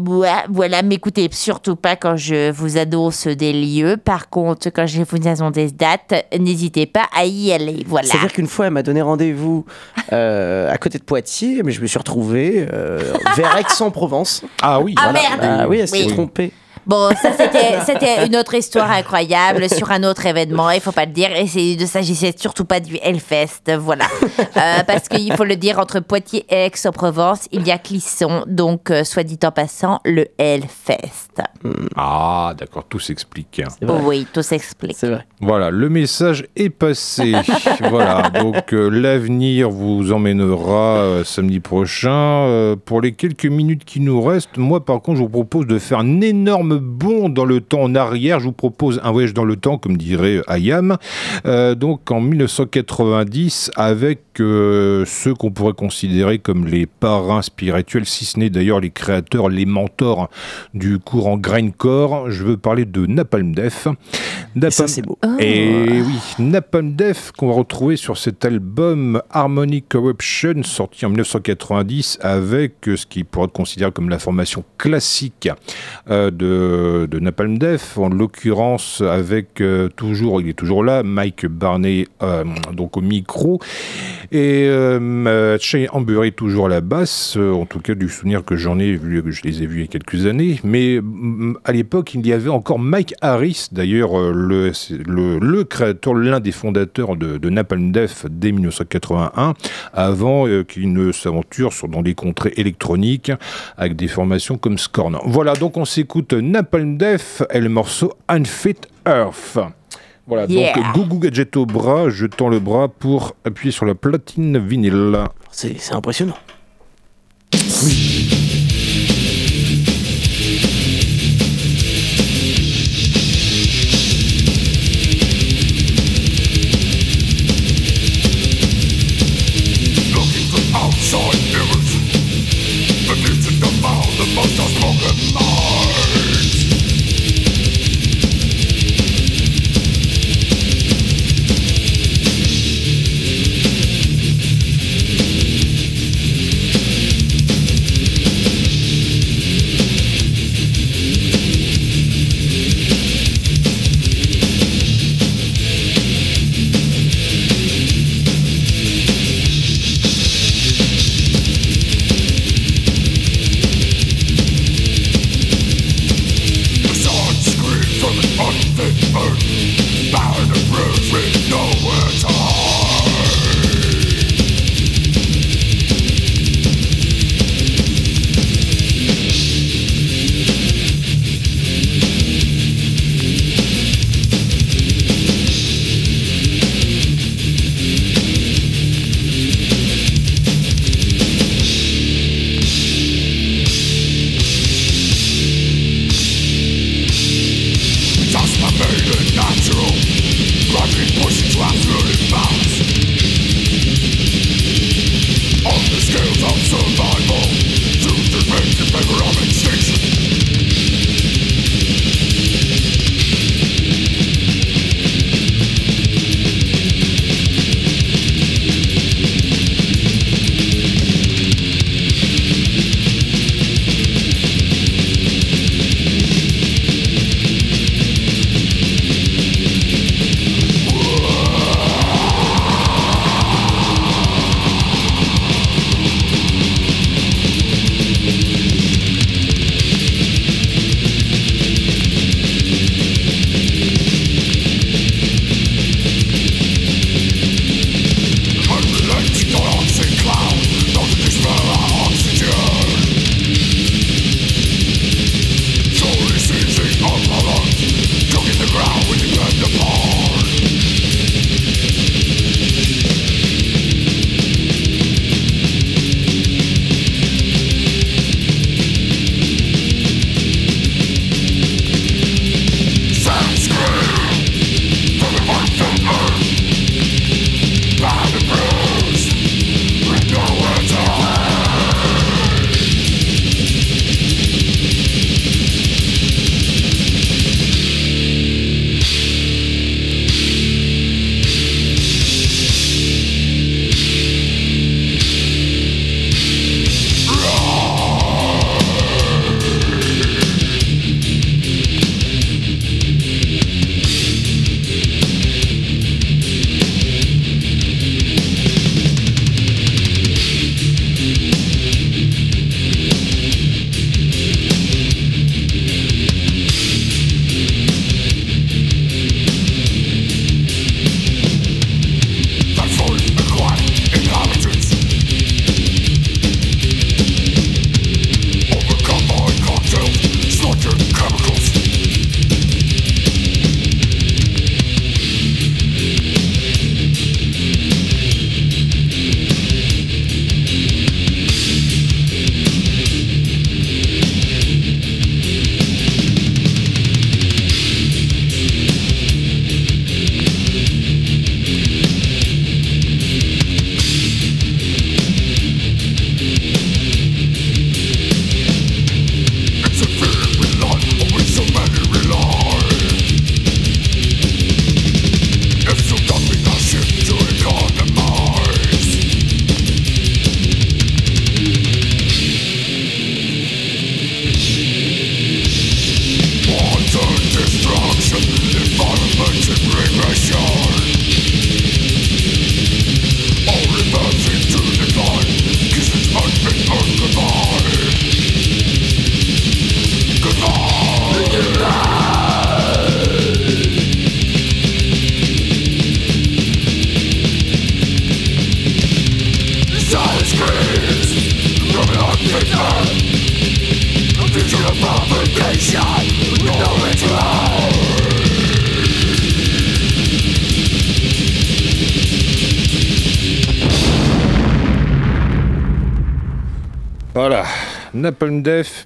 Voilà, m'écoutez surtout pas quand je vous annonce des lieux. Par contre, quand je vous annonce des dates, n'hésitez pas à y aller. Voilà. C'est-à-dire qu'une fois, elle m'a donné rendez-vous euh, à côté de Poitiers, mais je me suis retrouvé euh, vers Aix-en-Provence. Ah oui. Ah voilà. merde Ah oui, elle s'est Oui. trompée. Bon, ça c'était c'était une autre histoire incroyable sur un autre événement, il faut pas le dire. Et c'est ne s'agissait surtout pas du Hellfest, voilà. Euh, parce qu'il faut le dire, entre Poitiers et Aix-en-Provence, il y a Clisson, donc euh, soit dit en passant, le Hellfest. Ah d'accord, tout s'explique. C'est vrai. Oui, tout s'explique. C'est vrai. Voilà, le message est passé. (laughs) voilà, donc euh, l'avenir vous emmènera euh, samedi prochain. Euh, pour les quelques minutes qui nous restent, moi par contre, je vous propose de faire un énorme bond dans le temps en arrière. Je vous propose un voyage dans le temps, comme dirait Ayam. Euh, donc en 1990, avec euh, ceux qu'on pourrait considérer comme les parrains spirituels, si ce n'est d'ailleurs les créateurs, les mentors du courant grindcore. Je veux parler de Napalm Death. Et ça, Napalm- c'est beau. et oui, Napalm Death qu'on va retrouver sur cet album Harmony Corruption sorti en 1990 avec euh, ce qui pourrait être considéré comme la formation classique euh, de, de Napalm Death, en l'occurrence avec euh, toujours, il est toujours là, Mike Barney euh, donc au micro et euh, euh, Shane Ambury toujours à la basse, euh, en tout cas du souvenir que j'en ai vu, je les ai vus il y a quelques années, mais à l'époque il y avait encore Mike Harris, d'ailleurs euh, le, le, créateur, l'un des fondateurs de, de Napalm Death dès 1981, avant euh, qu'il ne s'aventure dans des contrées électroniques avec des formations comme Scorn. Voilà, donc on s'écoute Napalm Death et le morceau Unfit Earth. Voilà, Yeah. donc Gougou Gadget au bras, je tends le bras pour appuyer sur la platine vinyle. C'est impressionnant. Looking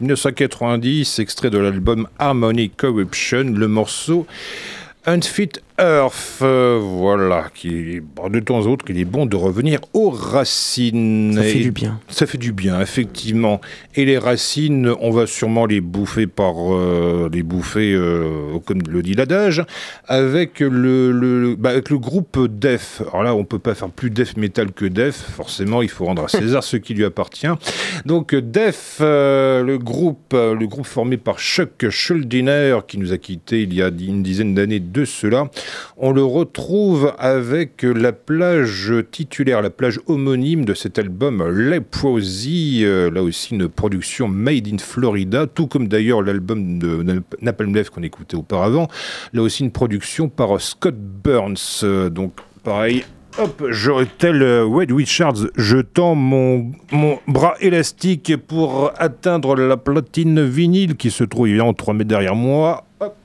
1990, extrait de l'album Harmony Corruption, le morceau Unfit Earth, euh, voilà, qui de temps en temps, il est bon de revenir aux racines. Ça fait Et du bien. Ça fait du bien, effectivement. Et les racines, on va sûrement les bouffer par euh, les bouffer, euh, comme le dit l'adage, avec le, le, bah, avec le groupe Def. Alors là, on peut pas faire plus Def Metal que Def. Forcément, il faut rendre à César ce qui lui appartient. Donc Def, euh, le groupe, le groupe formé par Chuck Schuldiner, qui nous a quittés il y a une dizaine d'années de cela. On le retrouve avec la plage titulaire, la plage homonyme de cet album Leprosy, euh, là aussi une production made in Florida, tout comme d'ailleurs l'album de Nap- Napalm Death qu'on écoutait auparavant, là aussi une production par Scott Burns, Euh, donc pareil. Hop, je, tel euh, Wade Richards, je tends mon, mon bras élastique pour atteindre la platine vinyle qui se trouve évidemment 3 mètres derrière moi. Hop.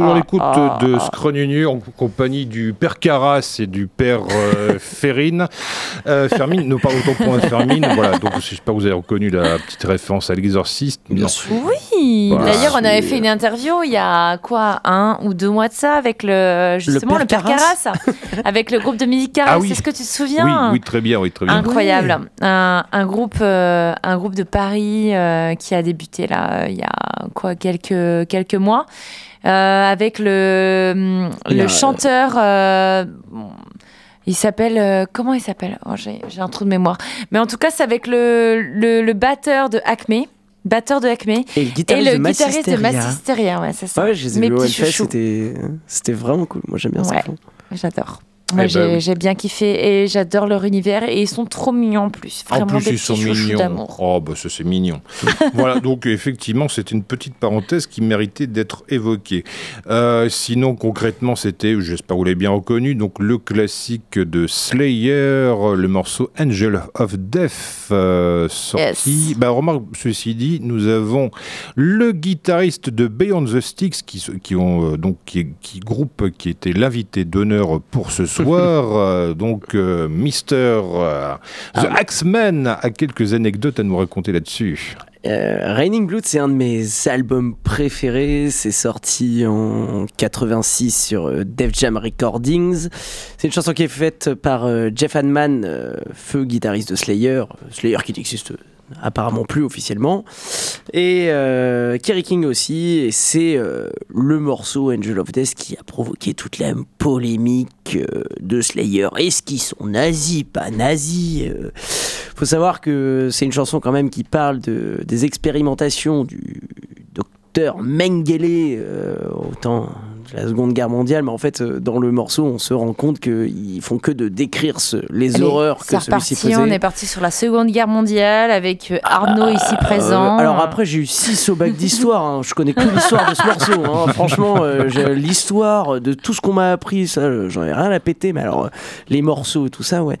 Toujours à Ah, l'écoute ah, de ah. Scrognonu en compagnie du père Carras et du père euh, (laughs) Ferrine. Euh, Fermine, non pas autant pour Fermine. Voilà, donc j'espère que vous avez reconnu la petite référence à l'exorciste. Bien sûr. Oui, Voilà. d'ailleurs, on avait fait une interview il y a quoi, un ou deux mois de ça, avec le justement le père père, Carras, avec le groupe de musique Carras. Ah oui. Est-ce que tu te souviens oui, très bien, oui, très bien. Incroyable. Un, un groupe, euh, un groupe de Paris euh, qui a débuté là euh, il y a quoi quelques quelques mois euh, avec le le chanteur. euh, il s'appelle euh, comment il s'appelle? Oh, J'ai j'ai un trou de mémoire. Mais en tout cas, c'est avec le, le, le batteur de Acme. Batteur de Acme Et le guitariste et le de guitariste de Massisteria. Massisteria, ouais, c'est ça. Ouais, je les ai Mes vus au petits Hellfest, chouchous. c'était c'était vraiment cool. Moi, j'aime bien ça. Ouais. J'adore. Moi, Eh ben j'ai oui. bien kiffé et j'adore leur univers et ils sont trop mignons en plus. En plus, des ils sont mignons. Oh, bah ça, c'est mignon. (laughs) voilà, donc effectivement, c'était une petite parenthèse qui méritait d'être évoquée. Euh, sinon, concrètement, c'était, j'espère que vous l'avez bien reconnu, donc le classique de Slayer, le morceau Angel of Death, euh, sorti. Bah, remarque, ceci dit, nous avons le guitariste de Beyond the Sticks, qui, qui ont euh, donc qui, qui groupe qui était l'invité d'honneur pour ce soir. Euh, donc, euh, Mister euh, The Axeman a quelques anecdotes à nous raconter là-dessus. Euh, Raining Blood, c'est un de mes albums préférés. C'est sorti en 86 sur Def Jam Recordings. C'est une chanson qui est faite par Jeff Hanneman, euh, feu guitariste de Slayer. Slayer qui n'existe apparemment plus officiellement. Et euh, Kerry King aussi. Et c'est euh, le morceau Angel of Death qui a provoqué toute la polémique euh, de Slayer. Est-ce qu'ils sont nazis, pas nazis faut savoir que c'est une chanson quand même qui parle de, des expérimentations du docteur Mengele au temps de la Seconde Guerre mondiale, mais en fait, euh, dans le morceau, on se rend compte qu'ils font que de décrire ce- les Allez, horreurs que celui-ci faisait. On est parti sur la Seconde Guerre mondiale avec euh, Arnaud ici présent. Euh, alors après, j'ai eu 6 au bac d'histoire. hein. Je connais que l'histoire de ce morceau. hein. (laughs) Franchement, euh, l'histoire de tout ce qu'on m'a appris, ça, j'en ai rien à péter. Mais alors, euh, les morceaux et tout ça, ouais.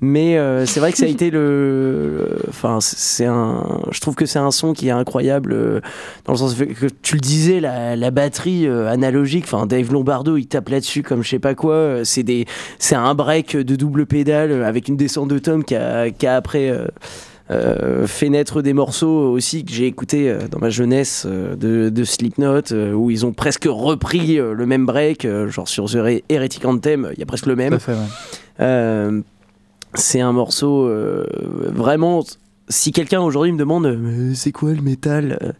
Mais c'est vrai que ça a été le. Enfin, c'est- un. Je trouve que c'est un son qui est incroyable dans le sens que tu le disais, la, la batterie analogique. Enfin, Dave Lombardo, il tape là-dessus comme je sais pas quoi. Euh, C'est des. C'est un break de double pédale euh, avec une descente de tom qui a, qui a après. euh, euh, fait naître des morceaux aussi que j'ai écoutés euh, dans ma jeunesse de, de Slipknot où ils ont presque repris le même break genre sur The Her- Heretic Anthem il y a presque le même ouais. C'est un morceau vraiment si quelqu'un aujourd'hui me demande c'est quoi le métal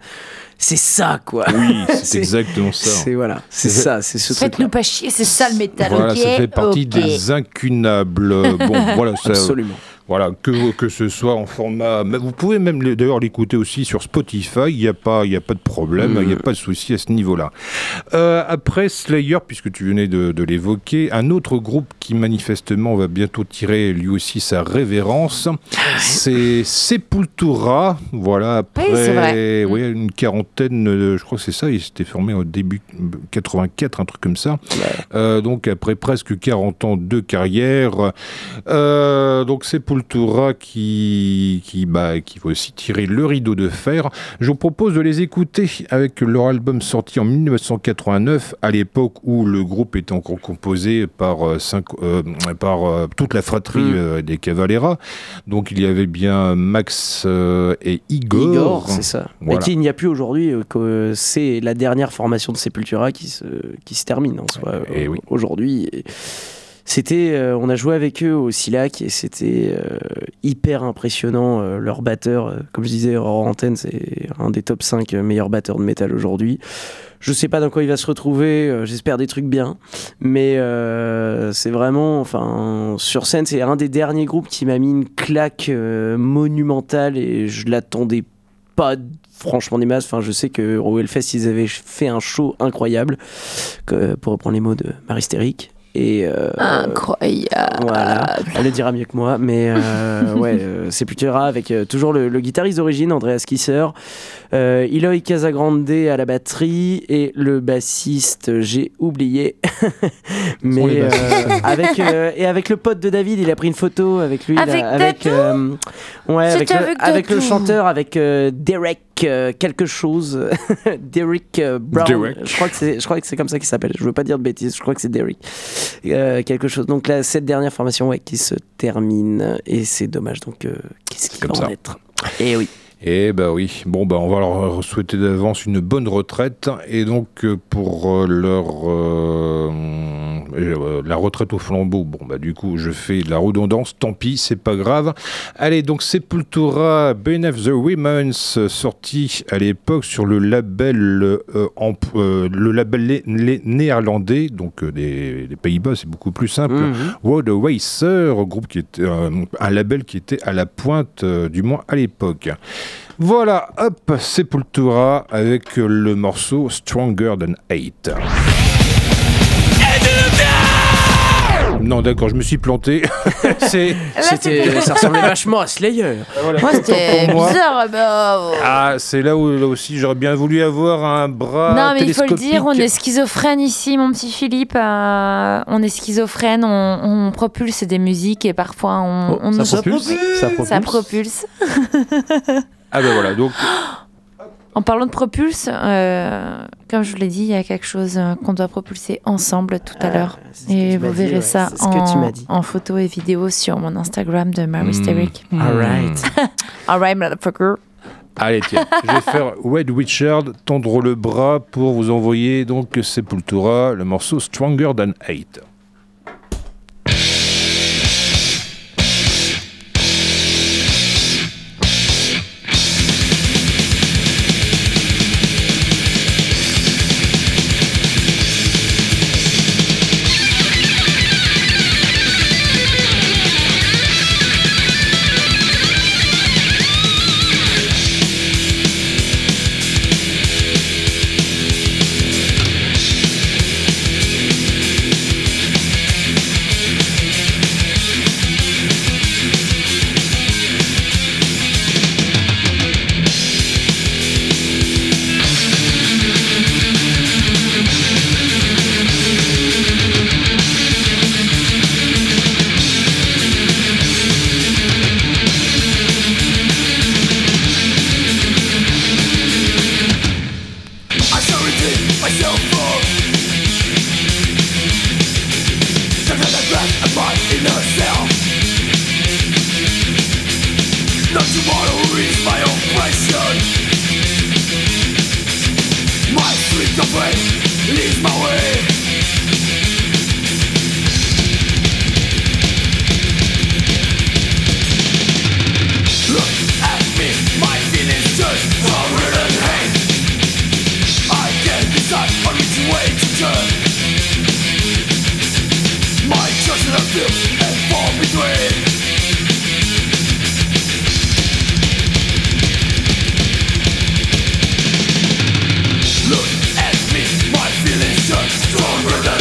c'est ça quoi Oui, (laughs) c'est exactement ça. c'est voilà c'est ça c'est ce truc Faites-nous pas chier, c'est ça le métal. Voilà, ok ça fait partie des incunables. Bon, voilà, ça, absolument Voilà, que, que ce soit en format. mais Vous pouvez même d'ailleurs l'écouter aussi sur Spotify, il n'y a, pas- y a pas de problème, il n'y a pas de souci à ce niveau-là. Euh, après Slayer, puisque tu venais de, de l'évoquer, un autre groupe qui manifestement va bientôt tirer lui aussi sa révérence, c'est Sepultura. Voilà, après Oui, ouais, une quarantaine, de- je crois que c'est ça, il s'était formé au début 84, un truc comme ça. Euh, donc après presque 40 ans de carrière, euh, donc Sepultura qui, qui, bah, qui va aussi tirer le rideau de fer. Je vous propose de les écouter avec leur album sorti en 1989, à l'époque où le groupe était encore composé par, euh, cinq, euh, par euh, toute la fratrie Mm. des Cavalera. Donc il y avait bien Max et Igor. Igor, c'est ça. Voilà. Et qui il n'y a plus aujourd'hui, que c'est la dernière formation de Sepultura qui se, qui se termine en soi Et euh, oui. aujourd'hui. Et C'était, euh, on a joué avec eux au Silac et c'était euh, hyper impressionnant. euh, leur batteur, comme je disais hors antenne, c'est un des top 5 meilleurs batteurs de métal aujourd'hui. Je sais pas dans quoi il va se retrouver, j'espère des trucs bien, mais c'est vraiment, enfin, sur scène, c'est un des derniers groupes qui m'a mis une claque monumentale et je l'attendais pas franchement des masses. Enfin, je sais que au Hellfest, ils avaient fait un show incroyable, pour reprendre les mots de Maristérique. Et euh, Incroyable. voilà, elle le dira mieux que moi, mais euh, (laughs) ouais, euh, c'est plutôt rare avec euh, toujours le, le guitariste d'origine, Andreas Kisser, euh, Eloy Casagrande à la batterie et le bassiste, j'ai oublié, (laughs) mais euh, avec euh, et avec le pote de David, il a pris une photo avec lui, là, Avec avec Dadou euh, ouais, avec le, avec avec le chanteur, avec euh, Derek euh, quelque chose, (laughs) Derek euh, Brown. Derek. Je crois que c'est, je crois que c'est comme ça qu'il s'appelle. Je veux pas dire de bêtises. Je crois que c'est Derek Euh, quelque chose. Donc là, cette dernière formation, ouais, qui se termine et c'est dommage. Donc qu'est-ce qu'il va en être? Et oui. Eh bah oui, bon bah on va leur souhaiter d'avance une bonne retraite et donc euh, pour euh, leur euh, la retraite au flambeau, bon bah du coup je fais de la redondance, tant pis, c'est pas grave. Allez donc Sepultura, Ben of the Women's sorti à l'époque sur le label euh, en- euh, le label lé- lé- néerlandais, donc des, des Pays-Bas, c'est beaucoup plus simple. Mhm. World Racer, groupe qui était un label qui était à la pointe, du moins à l'époque. Voilà, hop, Sepultura avec le morceau Stronger Than Hate. Non, d'accord, je me suis planté. (laughs) C'est. C'était, ça ressemblait vachement à Slayer. Moi, c'était bizarre. bah, oh. Ah, c'est là où là aussi j'aurais bien voulu avoir un bras. non, mais il faut le dire, on est schizophrène ici, mon petit Philippe. euh, on est schizophrène, on, on propulse des musiques et parfois on, Oh, on ça nous- propulse Ça propulse. Ça propulse. (laughs) Ah ben voilà, donc (gasps) En parlant de propulse, euh, comme je vous l'ai dit, il y a quelque chose euh, qu'on doit propulser ensemble tout à l'heure. Ah, que Et vous verrez ouais, ça en, photo et vidéo sur mon Instagram de Mary Hmm. Steric. Alright. (laughs) Alright, motherfucker. Allez, tiens, je vais faire (laughs) Wed Richard tendre le bras pour vous envoyer donc Sepultura, le morceau Stronger Than Hate. No tomorrow is my oppression My sweet complaint leads my way. Look at me, my feelings just stronger than hate. I can't decide on which way to turn. My choices are filled just stronger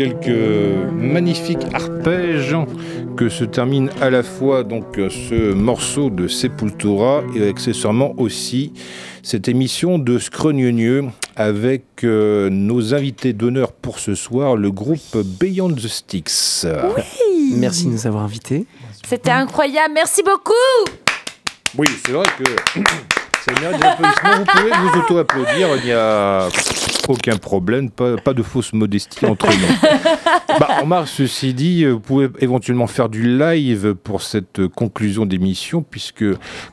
quelques magnifiques arpèges que se termine à la fois donc ce morceau de Sepultura et accessoirement aussi cette émission de Scrogneux avec euh, nos invités d'honneur pour ce soir, le groupe Beyond the Sticks. Oui. Merci de nous avoir invités. C'était incroyable. Merci beaucoup. Oui, c'est vrai que (clears throat) ça mérite des applaudissements. Vous pouvez vous auto-applaudir, il n'y a aucun problème, pas, pas de fausse modestie entre nous. (laughs) Bah, remarque, ceci dit, euh, vous pouvez éventuellement faire du live pour cette conclusion d'émission, puisque,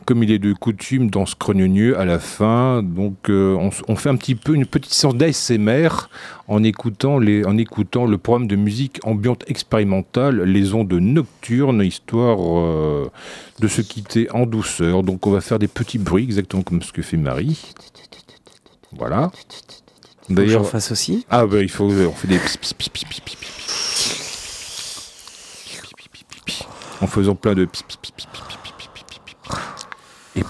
comme il est de coutume dans ce chrogneux à la fin, donc euh, on, fait un petit peu une petite séance d'ASMR en écoutant, les, en écoutant le programme de musique ambiante expérimentale, les ondes nocturnes, histoire euh, de se quitter en douceur. Donc on va faire des petits bruits, exactement comme ce que fait Marie. Voilà. D'ailleurs, fasse aussi. Ah bah il faut, on fait des. en faisant plein de. Et